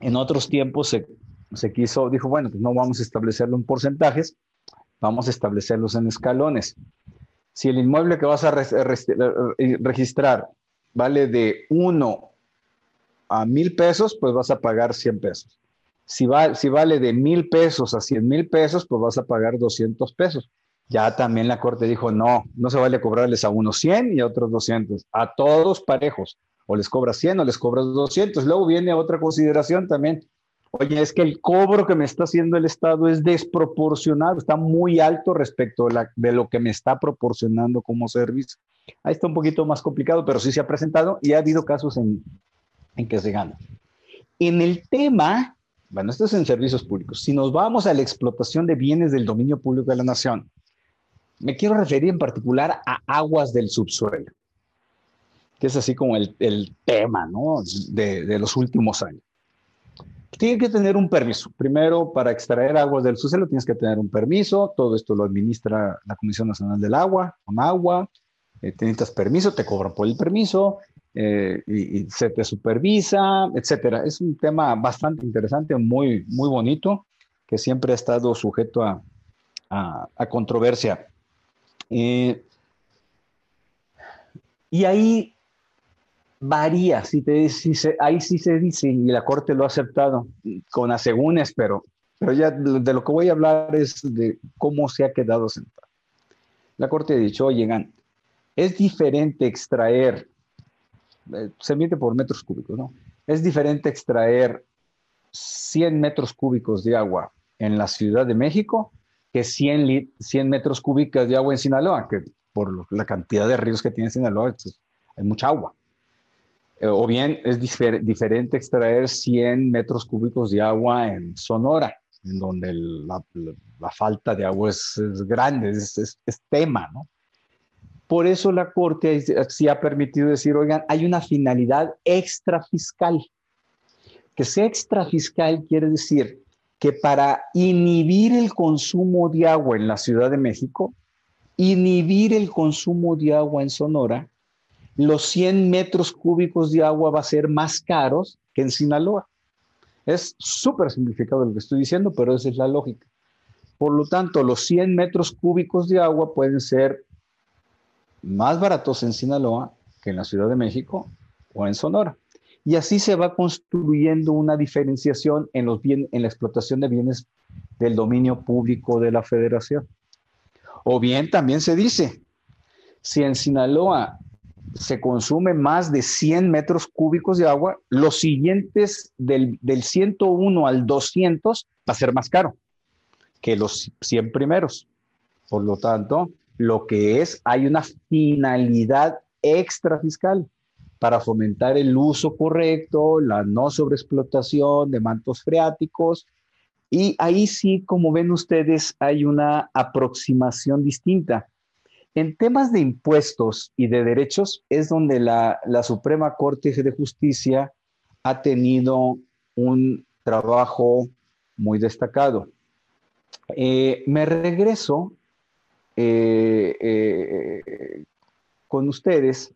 En otros tiempos se, se quiso, dijo, bueno, pues no vamos a establecerlo en porcentajes, Vamos a establecerlos en escalones. Si el inmueble que vas a registrar vale de 1 a mil pesos, pues vas a pagar 100 pesos. Si, va, si vale de mil pesos a 100 mil pesos, pues vas a pagar 200 pesos. Ya también la corte dijo, no, no se vale cobrarles a unos 100 y a otros 200, a todos parejos. O les cobras 100 o les cobras 200. Luego viene otra consideración también. Oye, es que el cobro que me está haciendo el Estado es desproporcionado, está muy alto respecto de, lo que me está proporcionando como servicio. Ahí está un poquito más complicado, pero sí se ha presentado y ha habido casos en, en que se gana. En el tema, bueno, esto es en servicios públicos, si nos vamos a la explotación de bienes del dominio público de la nación, me quiero referir en particular a aguas del subsuelo, que es así como el, el tema ¿no? de, de los últimos años. Tienes que tener un permiso. Primero, para extraer aguas del subsuelo tienes que tener un permiso. Todo esto lo administra la Comisión Nacional del Agua, con agua. Eh, tienes permiso, te cobran por el permiso. Eh, y, se te supervisa, etcétera. Es un tema bastante interesante, muy, muy bonito, que siempre ha estado sujeto a, a, controversia. Eh, y ahí varía, si te, si ahí sí se dice, y la Corte lo ha aceptado, con asegúnes, pero, pero ya de lo que voy a hablar es de cómo se ha quedado sentado. La Corte ha dicho, oigan, es diferente extraer eh, se mide por metros cúbicos, ¿no? Es diferente extraer 100 metros cúbicos de agua en la Ciudad de México que 100, 100 metros cúbicos de agua en Sinaloa, que por la cantidad de ríos que tiene Sinaloa, hay mucha agua. Eh, o bien es diferente extraer 100 metros cúbicos de agua en Sonora, en donde la, falta de agua es, grande, es, es tema, ¿no? Por eso la Corte sí ha permitido decir, oigan, hay una finalidad extrafiscal. Que sea extrafiscal quiere decir que para inhibir el consumo de agua en la Ciudad de México, inhibir el consumo de agua en Sonora, los 100 metros cúbicos de agua va a ser más caros que en Sinaloa. Es súper simplificado lo que estoy diciendo, pero esa es la lógica. Por lo tanto, los 100 metros cúbicos de agua pueden ser más baratos en Sinaloa que en la Ciudad de México o en Sonora. Y así se va construyendo una diferenciación en, en la explotación de bienes del dominio público de la federación. O bien también se dice, si en Sinaloa se consume más de 100 metros cúbicos de agua, los siguientes del, del 101 al 200 va a ser más caro que los 100 primeros. Por lo tanto, lo que es, hay una finalidad extra fiscal para fomentar el uso correcto, la no sobreexplotación de mantos freáticos. Y ahí sí, como ven ustedes, hay una aproximación distinta. En temas de impuestos y de derechos es donde la, Suprema Corte de Justicia ha tenido un trabajo muy destacado. Eh, me regreso eh, eh, con ustedes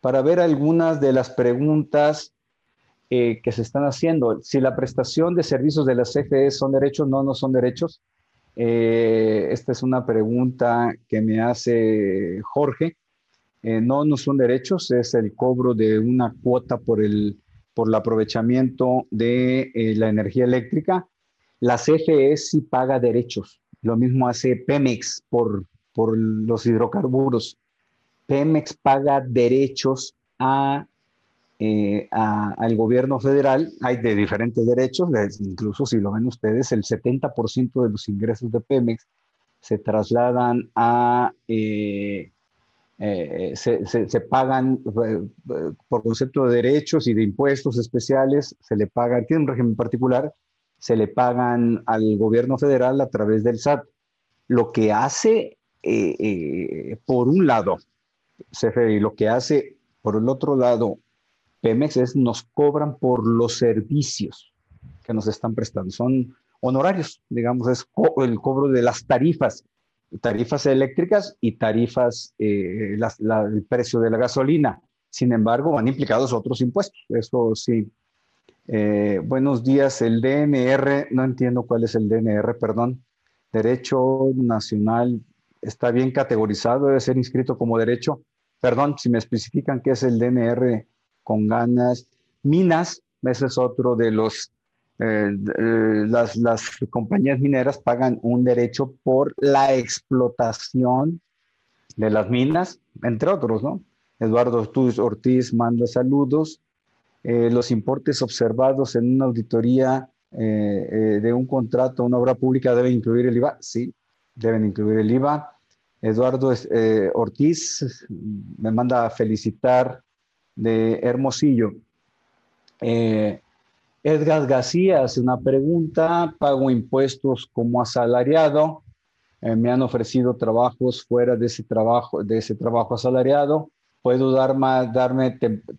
para ver algunas de las preguntas que se están haciendo. Si la prestación de servicios de las CFE son derechos, no, no son derechos. Esta es una pregunta que me hace Jorge. no, no son derechos, es el cobro de una cuota por el, por el aprovechamiento de la energía eléctrica. La CFE sí paga derechos. Lo mismo hace Pemex por por los hidrocarburos. Pemex paga derechos eh, a, al gobierno federal, hay de diferentes derechos, incluso si lo ven ustedes, el 70% de los ingresos de Pemex se trasladan a, eh, eh, se, pagan por concepto de derechos y de impuestos especiales, se le pagan, tiene un régimen particular, se le pagan al gobierno federal a través del SAT. Lo que hace eh, eh, por un lado, CFE, lo que hace por el otro lado Pemex es nos cobran por los servicios que nos están prestando. Son honorarios, digamos, es el cobro de las tarifas, tarifas eléctricas y tarifas, eh, el precio de la gasolina. Sin embargo, van implicados otros impuestos. Eso sí. buenos días, el DNR, no entiendo cuál es el DNR, perdón. Derecho Nacional está bien categorizado, debe ser inscrito como derecho. perdón, si me especifican qué es el DNR con ganas, minas, ese es otro de los, eh, eh, las, las compañías mineras pagan un derecho por la explotación de las minas, entre otros, ¿no? Eduardo Ortiz manda saludos. Eh, los importes observados en una auditoría de un contrato, una obra pública, deben incluir el IVA. Sí, deben incluir el IVA. Eduardo Ortiz me manda a felicitar de Hermosillo. Eh, Edgar García hace una pregunta, pago impuestos como asalariado, eh, me han ofrecido trabajos fuera de ese trabajo, de ese trabajo asalariado, puedo darme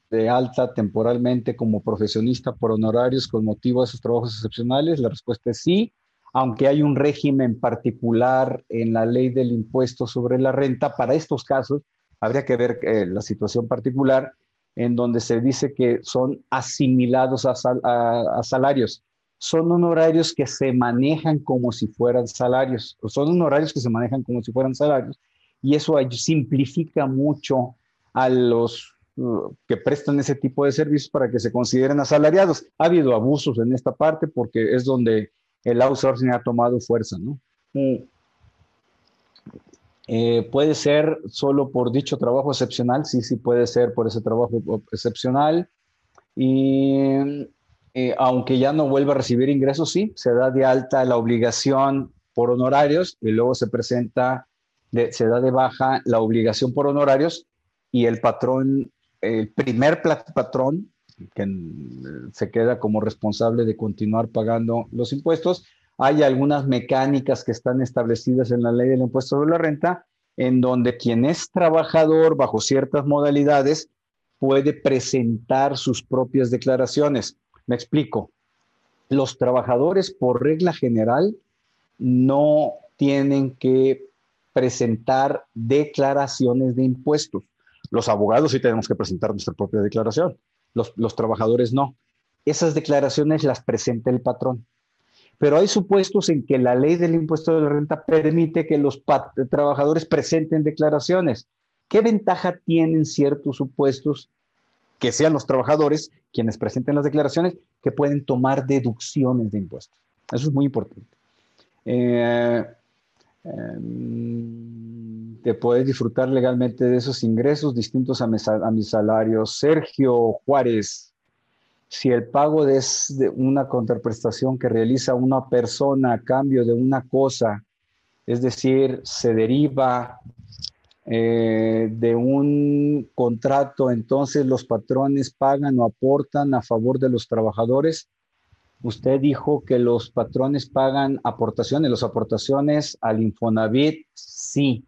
de alta temporalmente como profesionista por honorarios con motivo de esos trabajos excepcionales, la respuesta es sí, aunque hay un régimen particular en la ley del impuesto sobre la renta, para estos casos habría que ver eh, la situación particular en donde se dice que son asimilados a, salarios. Son honorarios que se manejan como si fueran salarios, son honorarios que se manejan como si fueran salarios, y eso simplifica mucho a los uh, que prestan ese tipo de servicios para que se consideren asalariados. Ha habido abusos en esta parte porque es donde el outsourcing ha tomado fuerza, ¿no? Mm. Eh, puede ser solo por dicho trabajo excepcional, sí, sí puede ser por ese trabajo excepcional. Y eh, aunque ya no vuelva a recibir ingresos, sí, se da de alta la obligación por honorarios y luego se presenta, se da de baja la obligación por honorarios y el patrón, el primer patrón, que se queda como responsable de continuar pagando los impuestos, hay algunas mecánicas que están establecidas en la ley del impuesto sobre la renta, en donde quien es trabajador bajo ciertas modalidades puede presentar sus propias declaraciones. Me explico. Los trabajadores, por regla general, no tienen que presentar declaraciones de impuestos. Los abogados sí tenemos que presentar nuestra propia declaración. Los, los trabajadores no. Esas declaraciones las presenta el patrón pero hay supuestos en que la ley del impuesto de la renta permite que los trabajadores presenten declaraciones. ¿Qué ventaja tienen ciertos supuestos que sean los trabajadores quienes presenten las declaraciones que pueden tomar deducciones de impuestos? Eso es muy importante. Eh, em, te puedes disfrutar legalmente de esos ingresos distintos a, a mi salario. Sergio Juárez, si el pago es de una contraprestación que realiza una persona a cambio de una cosa, es decir, se deriva eh, de un contrato, entonces los patrones pagan o aportan a favor de los trabajadores. Usted dijo que los patrones pagan aportaciones, las aportaciones al Infonavit, sí.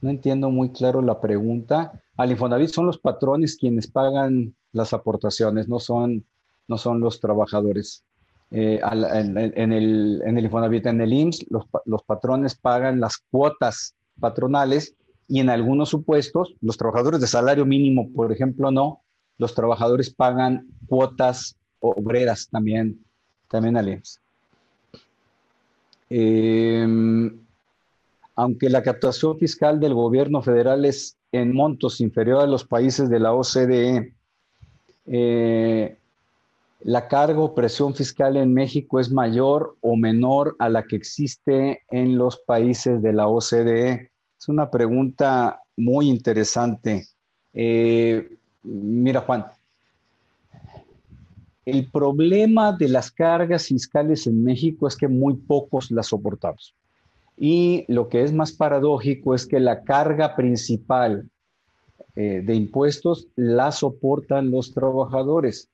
No entiendo muy claro la pregunta. Al Infonavit son los patrones quienes pagan las aportaciones, no son no son los trabajadores. Eh, en, el, en el Infonavit, en el IMSS, los, los patrones pagan las cuotas patronales y en algunos supuestos, los trabajadores de salario mínimo, por ejemplo, no, los trabajadores pagan cuotas obreras también, también al IMSS. Em, aunque la captación fiscal del gobierno federal es en montos inferior a los países de la OCDE, eh, la carga o presión fiscal en México es mayor o menor a la que existe en los países de la OCDE? Es una pregunta muy interesante. Eh, mira, Juan, el problema de las cargas fiscales en México es que muy pocos las soportamos. Y lo que es más paradójico es que la carga principal eh, de impuestos la soportan los trabajadores.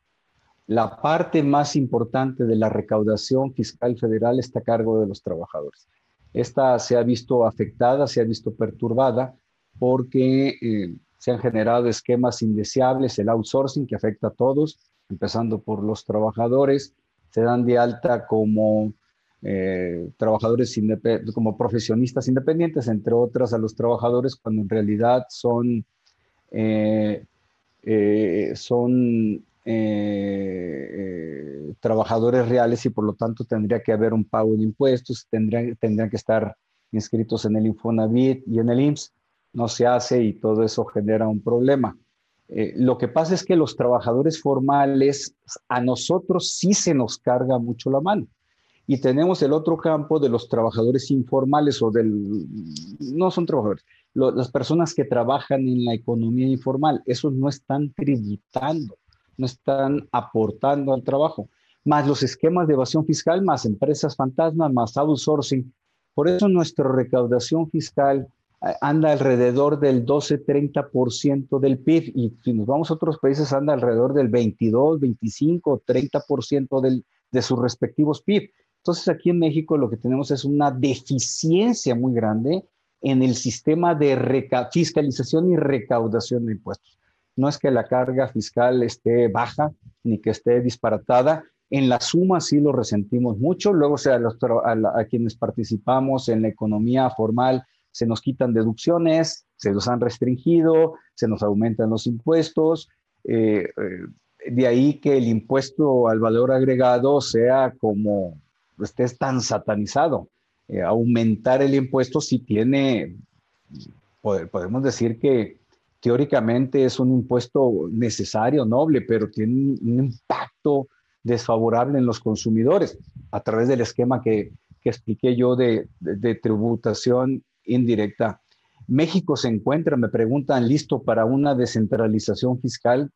La parte más importante de la recaudación fiscal federal está a cargo de los trabajadores. Esta se ha visto afectada, se ha visto perturbada porque eh, se han generado esquemas indeseables, el outsourcing que afecta a todos, empezando por los trabajadores, se dan de alta como eh, trabajadores como profesionistas independientes, entre otras a los trabajadores, cuando en realidad son, eh, son eh, trabajadores reales y por lo tanto tendría que haber un pago de impuestos, tendrían, tendrían que estar inscritos en el Infonavit y en el IMSS. no se hace y todo eso genera un problema. Eh, lo que pasa es que los trabajadores formales, a nosotros sí se nos carga mucho la mano. Y tenemos el otro campo de los trabajadores informales o del, no son trabajadores, las personas que trabajan en la economía informal, esos no están tributando, no están aportando al trabajo, más los esquemas de evasión fiscal, más empresas fantasmas, más outsourcing. Por eso nuestra recaudación fiscal eh, anda alrededor del 12-30% del PIB y si nos vamos a otros países anda alrededor del 22, 25, 30% del, de sus respectivos PIB. Entonces aquí en México lo que tenemos es una deficiencia muy grande en el sistema de fiscalización y recaudación de impuestos. No es que la carga fiscal esté baja ni que esté disparatada. En la suma sí lo resentimos mucho. Luego, sea, a, quienes participamos en la economía formal, se nos quitan deducciones, se nos han restringido, se nos aumentan los impuestos. Eh, eh, de ahí que el impuesto al valor agregado sea como esté tan satanizado. Eh, aumentar el impuesto si tiene, podemos decir que teóricamente es un impuesto necesario, noble, pero tiene un impacto desfavorable en los consumidores a través del esquema que, que expliqué yo de, tributación indirecta. México se encuentra, me preguntan, listo para una descentralización fiscal.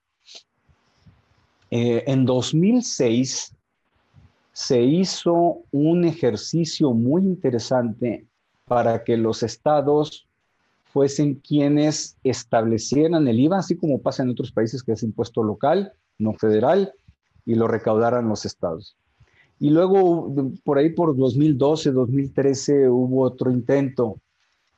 Eh, en 2006 se hizo un ejercicio muy interesante para que los estados fuesen quienes establecieran el IVA, así como pasa en otros países que es impuesto local, no federal, y lo recaudaran los estados. Y luego, por ahí por 2012, 2013, hubo otro intento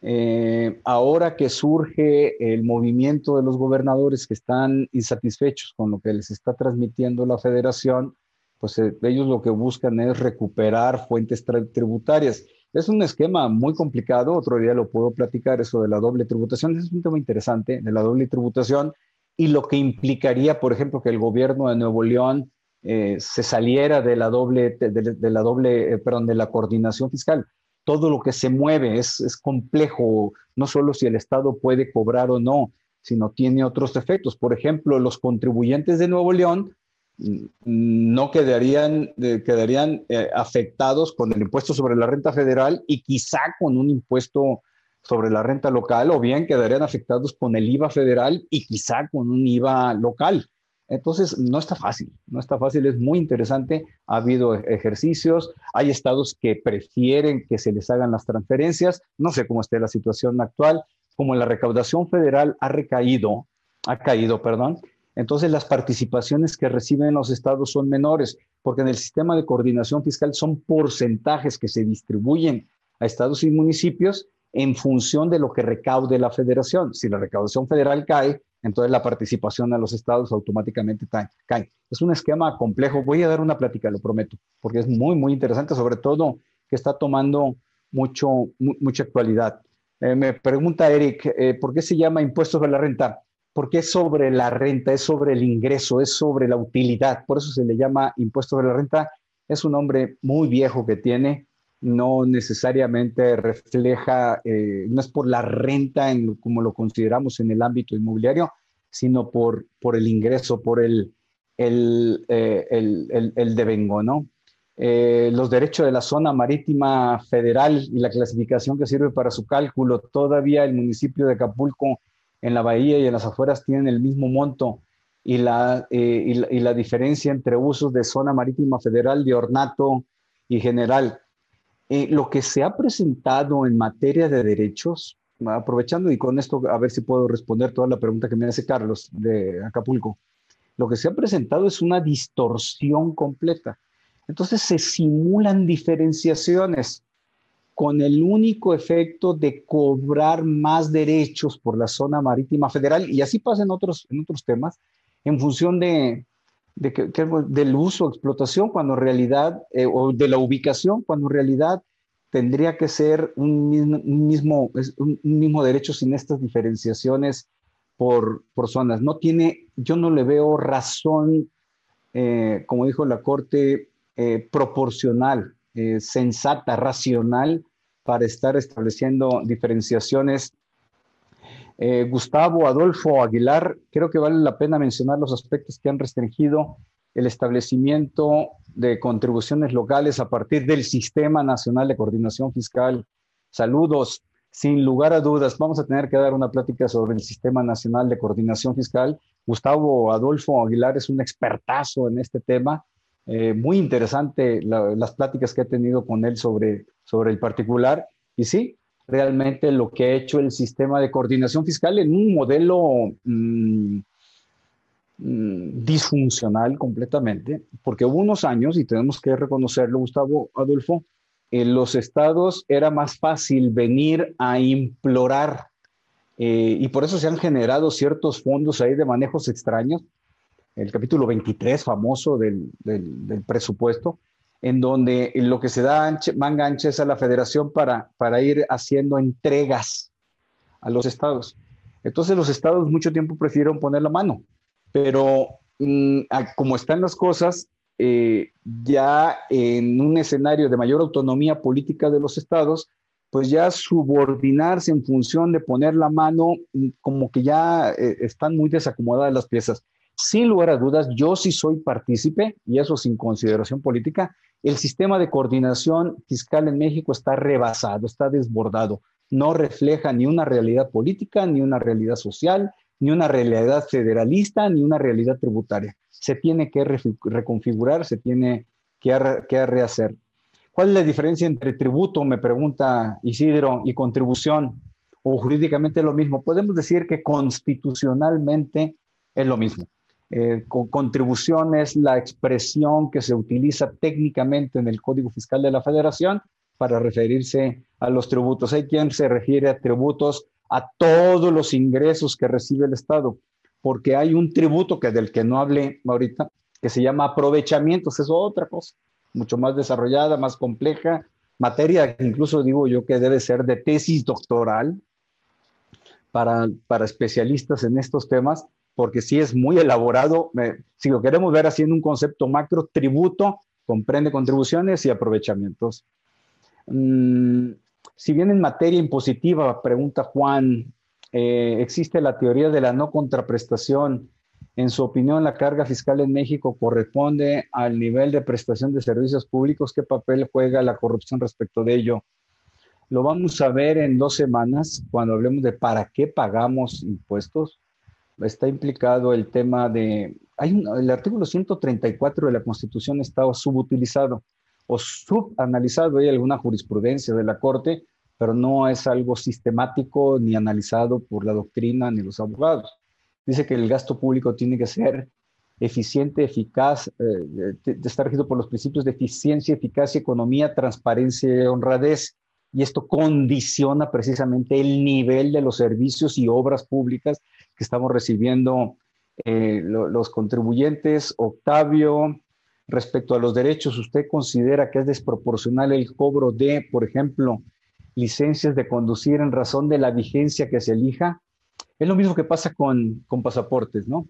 eh, ahora que surge el movimiento de los gobernadores que están insatisfechos con lo que les está transmitiendo la federación, pues eh, ellos lo que buscan es recuperar fuentes tributarias. Es un esquema muy complicado, otro día lo puedo platicar, eso de la doble tributación, es un tema interesante, de la doble tributación y lo que implicaría, por ejemplo, que el gobierno de Nuevo León eh, se saliera de la doble, de, la doble, perdón, de la coordinación fiscal todo lo que se mueve es, complejo, no solo si el Estado puede cobrar o no, sino tiene otros efectos. Por ejemplo, los contribuyentes de Nuevo León no quedarían, quedarían eh, afectados con el impuesto sobre la renta federal y quizá con un impuesto sobre la renta local, o bien quedarían afectados con el IVA federal y quizá con un IVA local. Entonces, no está fácil, no está fácil, es muy interesante. Ha habido ejercicios, hay estados que prefieren que se les hagan las transferencias, no sé cómo esté la situación actual, como la recaudación federal ha recaído, ha caído, perdón, entonces las participaciones que reciben los estados son menores, porque en el sistema de coordinación fiscal son porcentajes que se distribuyen a estados y municipios en función de lo que recaude la federación. Si la recaudación federal cae, entonces la participación a los estados automáticamente cae. Es un esquema complejo. Voy a dar una plática, lo prometo, porque es muy, muy interesante, sobre todo que está tomando mucho, mucha actualidad. Eh, me pregunta Eric, eh, ¿por qué se llama impuesto sobre la renta? Porque es sobre la renta, es sobre el ingreso, es sobre la utilidad. Por eso se le llama impuesto sobre la renta. Es un nombre muy viejo que tiene, no necesariamente refleja, eh, no es por la renta en, como lo consideramos en el ámbito inmobiliario, sino por, el ingreso, por el, el, eh, devengo, ¿no? Eh, los derechos de la zona marítima federal y la clasificación que sirve para su cálculo, todavía el municipio de Acapulco en la bahía y en las afueras tienen el mismo monto y la, la, y diferencia entre usos de zona marítima federal, de ornato y general eh, lo que se ha presentado en materia de derechos, aprovechando y con esto a ver si puedo responder toda la pregunta que me hace Carlos de Acapulco, lo que se ha presentado es una distorsión completa. Entonces se simulan diferenciaciones con el único efecto de cobrar más derechos por la zona marítima federal, y así pasa en otros, en otros temas, en función de, de que, del uso, explotación, cuando en realidad, eh, o de la ubicación, cuando en realidad tendría que ser un mismo, un mismo, derecho sin estas diferenciaciones por, por, zonas. No tiene, yo no le veo razón, eh, como dijo la Corte, eh, proporcional, sensata, racional, para estar estableciendo diferenciaciones Eh, Gustavo Adolfo Aguilar, creo que vale la pena mencionar los aspectos que han restringido el establecimiento de contribuciones locales a partir del Sistema Nacional de Coordinación Fiscal. Saludos. Sin lugar a dudas, vamos a tener que dar una plática sobre el Sistema Nacional de Coordinación Fiscal. Gustavo Adolfo Aguilar es un expertazo en este tema. Eh, muy interesante las pláticas que he tenido con él sobre, sobre el particular. Y sí, realmente lo que ha hecho el sistema de coordinación fiscal en un modelo mm, mm, disfuncional completamente, porque hubo unos años, y tenemos que reconocerlo, Gustavo Adolfo, en los estados era más fácil venir a implorar, eh, y por eso se han generado ciertos fondos ahí de manejos extraños, el capítulo 23 famoso del, del presupuesto, en donde lo que se da manga ancha es a la federación para, para ir haciendo entregas a los estados. Entonces los estados mucho tiempo prefirieron poner la mano, pero mm, como están las cosas, eh, ya en un escenario de mayor autonomía política de los estados, pues ya subordinarse en función de poner la mano, mm, como que ya eh, están muy desacomodadas las piezas. Sin lugar a dudas, yo sí soy partícipe, y eso sin consideración política, el sistema de coordinación fiscal en México está rebasado, está desbordado. No refleja ni una realidad política, ni una realidad social, ni una realidad federalista, ni una realidad tributaria. Se tiene que reconfigurar, se tiene que, rehacer. ¿Cuál es la diferencia entre tributo, me pregunta Isidro, y contribución? O jurídicamente lo mismo. Podemos decir que constitucionalmente es lo mismo. Eh, contribución es la expresión que se utiliza técnicamente en el Código Fiscal de la Federación para referirse a los tributos. Hay quien se refiere a tributos a todos los ingresos que recibe el Estado, porque hay un tributo que del que no hablé ahorita, que se llama aprovechamientos, es otra cosa, mucho más desarrollada, más compleja, materia que incluso digo yo que debe ser de tesis doctoral para, para especialistas en estos temas, porque sí es muy elaborado. si lo queremos ver haciendo un concepto macro, tributo comprende contribuciones y aprovechamientos. Mm, si bien en materia impositiva, pregunta Juan, eh, existe la teoría de la no contraprestación. En su opinión, la carga fiscal en México corresponde al nivel de prestación de servicios públicos. ¿Qué papel juega la corrupción respecto de ello? Lo vamos a ver en dos semanas cuando hablemos de para qué pagamos impuestos está implicado el tema de, hay el artículo 134 de la Constitución está subutilizado o subanalizado, hay alguna jurisprudencia de la Corte, pero no es algo sistemático ni analizado por la doctrina ni los abogados. Dice que el gasto público tiene que ser eficiente, eficaz, eh, está regido por los principios de eficiencia, eficacia, economía, transparencia y honradez. Y esto condiciona precisamente el nivel de los servicios y obras públicas que estamos recibiendo eh, los contribuyentes. Octavio, respecto a los derechos, ¿usted considera que es desproporcional el cobro de, por ejemplo, licencias de conducir en razón de la vigencia que se elija? Es lo mismo que pasa con, con pasaportes, ¿no?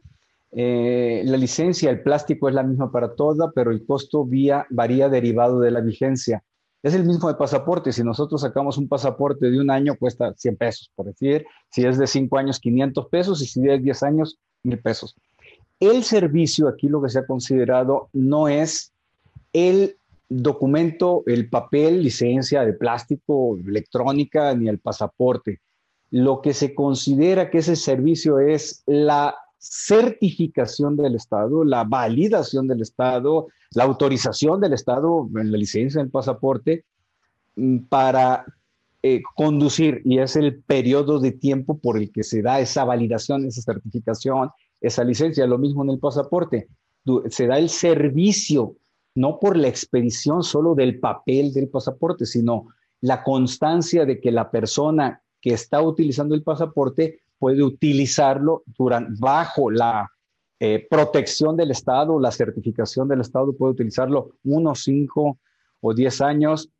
Eh, la licencia, el plástico es la misma para toda, pero el costo vía, varía derivado de la vigencia. Es el mismo de pasaporte. Si nosotros sacamos un pasaporte de un año, cuesta 100 pesos, por decir. Si es de 5 años, 500 pesos. Y si es 10 años, 1000 pesos. El servicio, aquí lo que se ha considerado, no es el documento, el papel, licencia de plástico, electrónica, ni el pasaporte. Lo que se considera que ese servicio es la certificación del Estado, la validación del Estado, la autorización del Estado en la licencia del pasaporte mm, para eh, conducir y es el periodo de tiempo por el que se da esa validación, esa certificación, esa licencia. Lo mismo en el pasaporte. Se da el servicio, no por la expedición solo del papel del pasaporte, sino la constancia de que la persona que está utilizando el pasaporte puede utilizarlo durante, bajo la eh, protección del Estado, la certificación del Estado, puede utilizarlo unos cinco o diez años.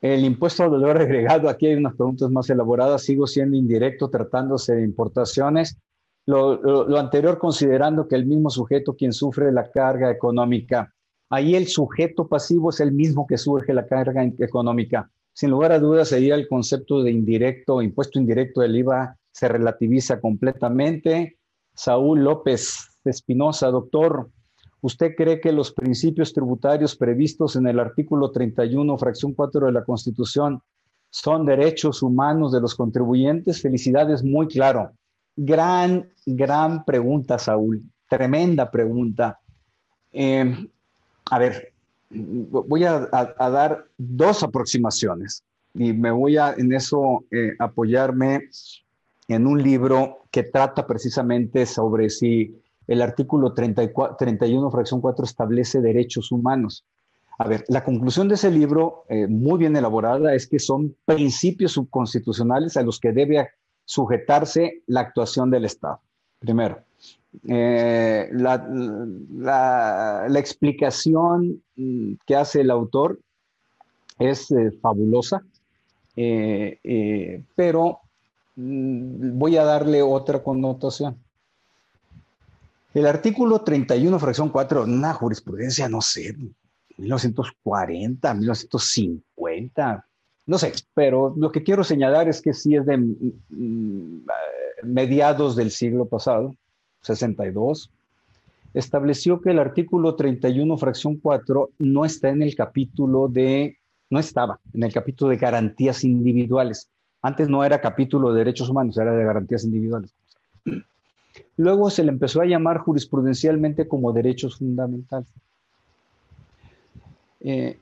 El impuesto al valor agregado, aquí hay unas preguntas más elaboradas, sigo siendo indirecto tratándose de importaciones. Lo, lo, anterior considerando que el mismo sujeto quien sufre la carga económica, ahí el sujeto pasivo es el mismo que surge la carga económica sin lugar a dudas, sería el concepto de indirecto, impuesto indirecto del IVA se relativiza completamente. Saúl López Espinosa, doctor, ¿usted cree que los principios tributarios previstos en el artículo 31, fracción 4 de la Constitución, son derechos humanos de los contribuyentes? Felicidades, muy claro. Gran, gran pregunta, Saúl. Tremenda pregunta. Eh, a ver, voy a, dar dos aproximaciones y me voy a en eso eh, apoyarme en un libro que trata precisamente sobre si el artículo 34, 31, fracción 4, establece derechos humanos. A ver, la conclusión de ese libro, eh, muy bien elaborada, es que son principios subconstitucionales a los que debe sujetarse la actuación del Estado. Primero, eh, la, explicación mm, que hace el autor es eh, fabulosa, pero Mm, voy a darle otra connotación. El artículo 31, fracción 4, una jurisprudencia, no sé, 1940, 1950, no sé, pero lo que quiero señalar es que sí es de mm, mm, mediados del siglo pasado, 62, estableció que el artículo 31, fracción 4, no está en el capítulo de, no estaba en el capítulo de garantías individuales. Antes no era capítulo de derechos humanos, era de garantías individuales. Luego se le empezó a llamar jurisprudencialmente como derechos fundamentales. Eh,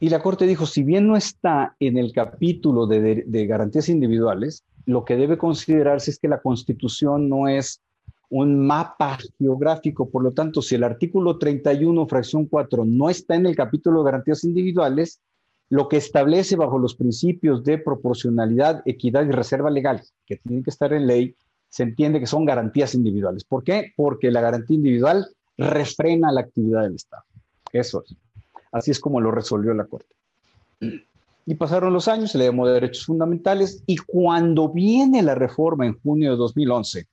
y la Corte dijo, si bien no está en el capítulo de, de, garantías individuales, lo que debe considerarse es que la Constitución no es un mapa geográfico. Por lo tanto, si el artículo 31, fracción 4, no está en el capítulo de garantías individuales, lo que establece bajo los principios de proporcionalidad, equidad y reserva legal, que tienen que estar en ley, se entiende que son garantías individuales. ¿Por qué? Porque la garantía individual refrena la actividad del Estado. Eso es. Así es como lo resolvió la Corte. Y pasaron los años, se le llamó derechos fundamentales, y cuando viene la reforma en junio de 2011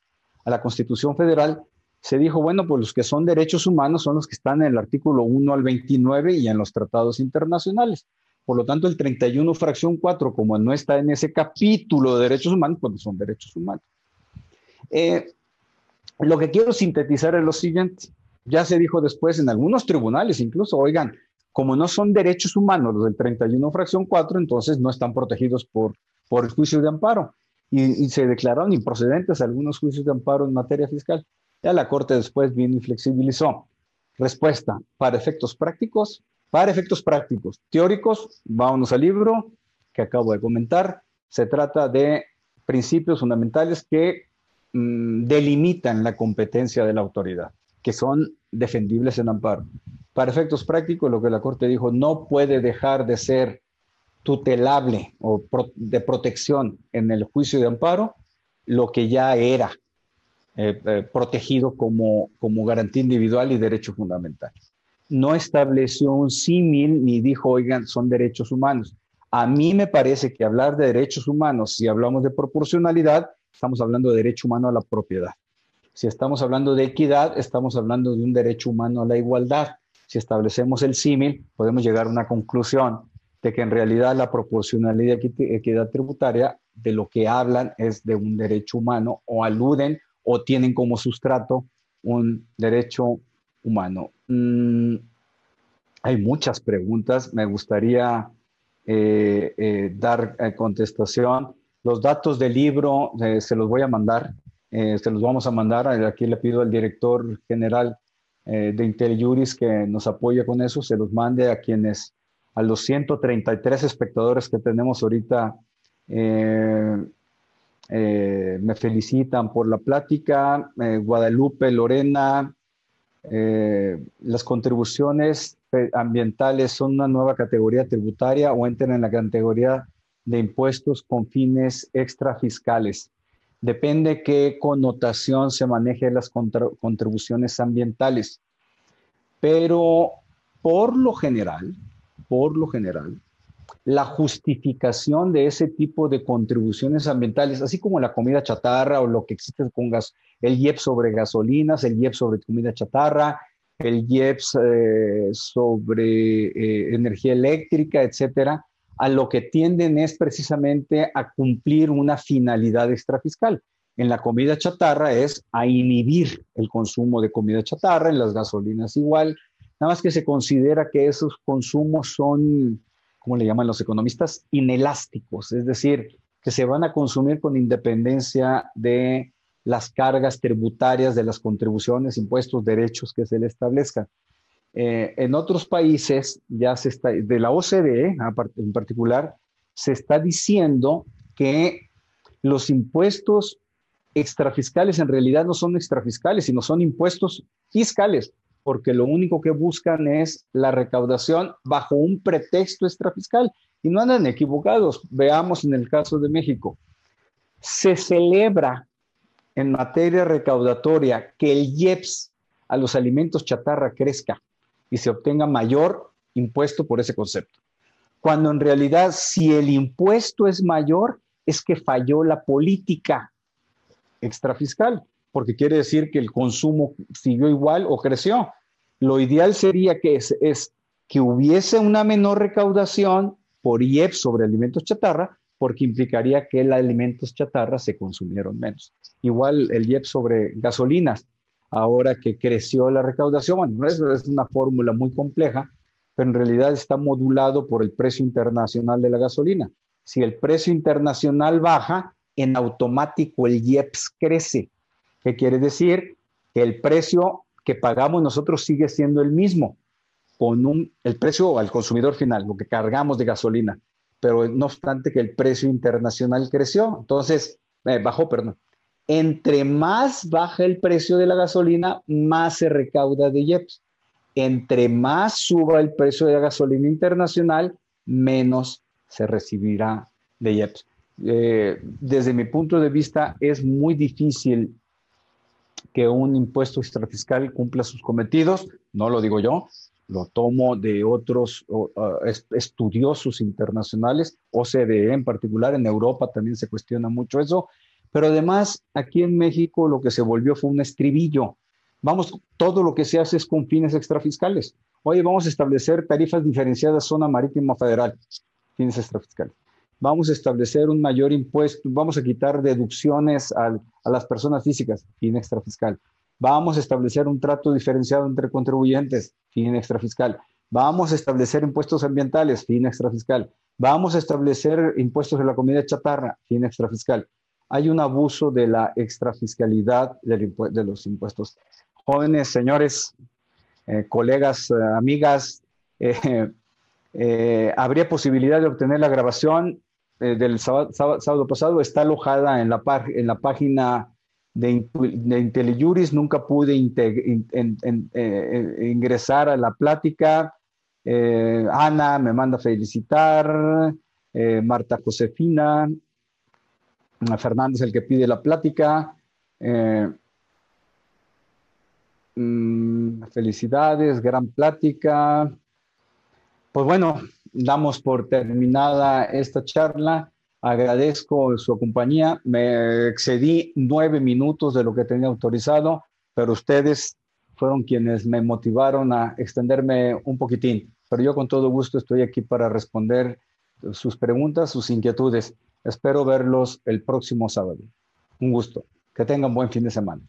a la Constitución Federal, se dijo, bueno, pues los que son derechos humanos son los que están en el artículo 1 al 29 y en los tratados internacionales. Por lo tanto, el 31 fracción 4, como no está en ese capítulo de derechos humanos, pues son derechos humanos. Eh, lo que quiero sintetizar es lo siguiente. Ya se dijo después en algunos tribunales, incluso, oigan, como no son derechos humanos los del 31 fracción 4, entonces no están protegidos por, por el juicio de amparo. Y, y, se declararon improcedentes algunos juicios de amparo en materia fiscal. Ya la Corte después vino y flexibilizó. Respuesta, para efectos prácticos, para efectos prácticos, teóricos, vámonos al libro que acabo de comentar. Se trata de principios fundamentales que mm, delimitan la competencia de la autoridad, que son defendibles en amparo. Para efectos prácticos, lo que la Corte dijo, no puede dejar de ser tutelable o de protección en el juicio de amparo lo que ya era eh, eh, protegido como, como garantía individual y derecho fundamental no estableció un símil ni dijo, oigan, son derechos humanos. A mí me parece que hablar de derechos humanos, si hablamos de proporcionalidad, estamos hablando de derecho humano a la propiedad. Si estamos hablando de equidad, estamos hablando de un derecho humano a la igualdad. Si establecemos el símil, podemos llegar a una conclusión de que en realidad la proporcionalidad y equidad tributaria de lo que hablan es de un derecho humano o aluden o tienen como sustrato un derecho humano. Mm, hay muchas preguntas, me gustaría eh, eh, dar eh, contestación. Los datos del libro se los voy a mandar, se los vamos a mandar. Aquí le pido al director general de IntelliJuris que nos apoye con eso, se los mande a quienes, a los 133 espectadores que tenemos ahorita. me felicitan por la plática. Guadalupe, Lorena, eh, las contribuciones ambientales son una nueva categoría tributaria o entran en la categoría de impuestos con fines extrafiscales. Depende qué connotación se maneje las contribuciones ambientales. Pero por lo general, por lo general, la justificación de ese tipo de contribuciones ambientales, así como la comida chatarra o lo que existe con gas, el IEP sobre gasolinas, el IEP sobre comida chatarra, el IEP eh, sobre eh, energía eléctrica, etcétera, a lo que tienden es precisamente a cumplir una finalidad extrafiscal. En la comida chatarra es a inhibir el consumo de comida chatarra, en las gasolinas igual, nada más que se considera que esos consumos son, como le llaman los economistas, inelásticos, es decir, que se van a consumir con independencia de las cargas tributarias, de las contribuciones, impuestos, derechos que se le establezcan. Eh, en otros países, ya se está, de la OCDE en particular, se está diciendo que los impuestos extrafiscales en realidad no son extrafiscales, sino son impuestos fiscales, porque lo único que buscan es la recaudación bajo un pretexto extrafiscal. Y no andan equivocados. Veamos en el caso de México. Se celebra en materia recaudatoria que el IEPS a los alimentos chatarra crezca y se obtenga mayor impuesto por ese concepto. Cuando en realidad si el impuesto es mayor, es que falló la política extrafiscal, porque quiere decir que el consumo siguió igual o creció. Lo ideal sería que es, que hubiese una menor recaudación por IEP sobre alimentos chatarra, porque implicaría que los alimentos chatarra se consumieron menos. Igual el IEP sobre gasolinas, ahora que creció la recaudación. Bueno, es, es una fórmula muy compleja, pero en realidad está modulado por el precio internacional de la gasolina. Si el precio internacional baja, en automático el IEPS crece. ¿Qué quiere decir? Que el precio que pagamos nosotros sigue siendo el mismo, con un, el precio al consumidor final, lo que cargamos de gasolina, pero no obstante que el precio internacional creció, entonces, eh, bajó, perdón entre más baja el precio de la gasolina, más se recauda de IEPS. Entre más suba el precio de la gasolina internacional, menos se recibirá de IEPS. Eh, desde mi punto de vista, es muy difícil que un impuesto extrafiscal cumpla sus cometidos. No lo digo yo, lo tomo de otros uh, estudiosos internacionales, OCDE en particular, en Europa también se cuestiona mucho eso, pero además, aquí en México lo que se volvió fue un estribillo. Vamos, todo lo que se hace es con fines extrafiscales. Oye, vamos a establecer tarifas diferenciadas zona marítima federal, fines extrafiscales. Vamos a establecer un mayor impuesto, vamos a quitar deducciones a las personas físicas, fin extrafiscal. Vamos a establecer un trato diferenciado entre contribuyentes, fin extrafiscal. Vamos a establecer impuestos ambientales, fin extrafiscal. Vamos a establecer impuestos de la comida chatarra, fin extrafiscal hay un abuso de la extrafiscalidad de los impuestos. Jóvenes, señores, eh, colegas, eh, amigas, eh, habría posibilidad de obtener la grabación del sábado, pasado. Está alojada en la, en la página de, de. Nunca pude ingresar a la plática. Ana me manda felicitar. Marta Josefina, Fernández el que pide la plática. Eh, mm, felicidades, gran plática. Pues bueno, damos por terminada esta charla. Agradezco su compañía. Me excedí nueve minutos de lo que tenía autorizado, pero ustedes fueron quienes me motivaron a extenderme un poquitín. Pero yo con todo gusto estoy aquí para responder sus preguntas, sus inquietudes. Espero verlos el próximo sábado. Un gusto. Que tengan buen fin de semana.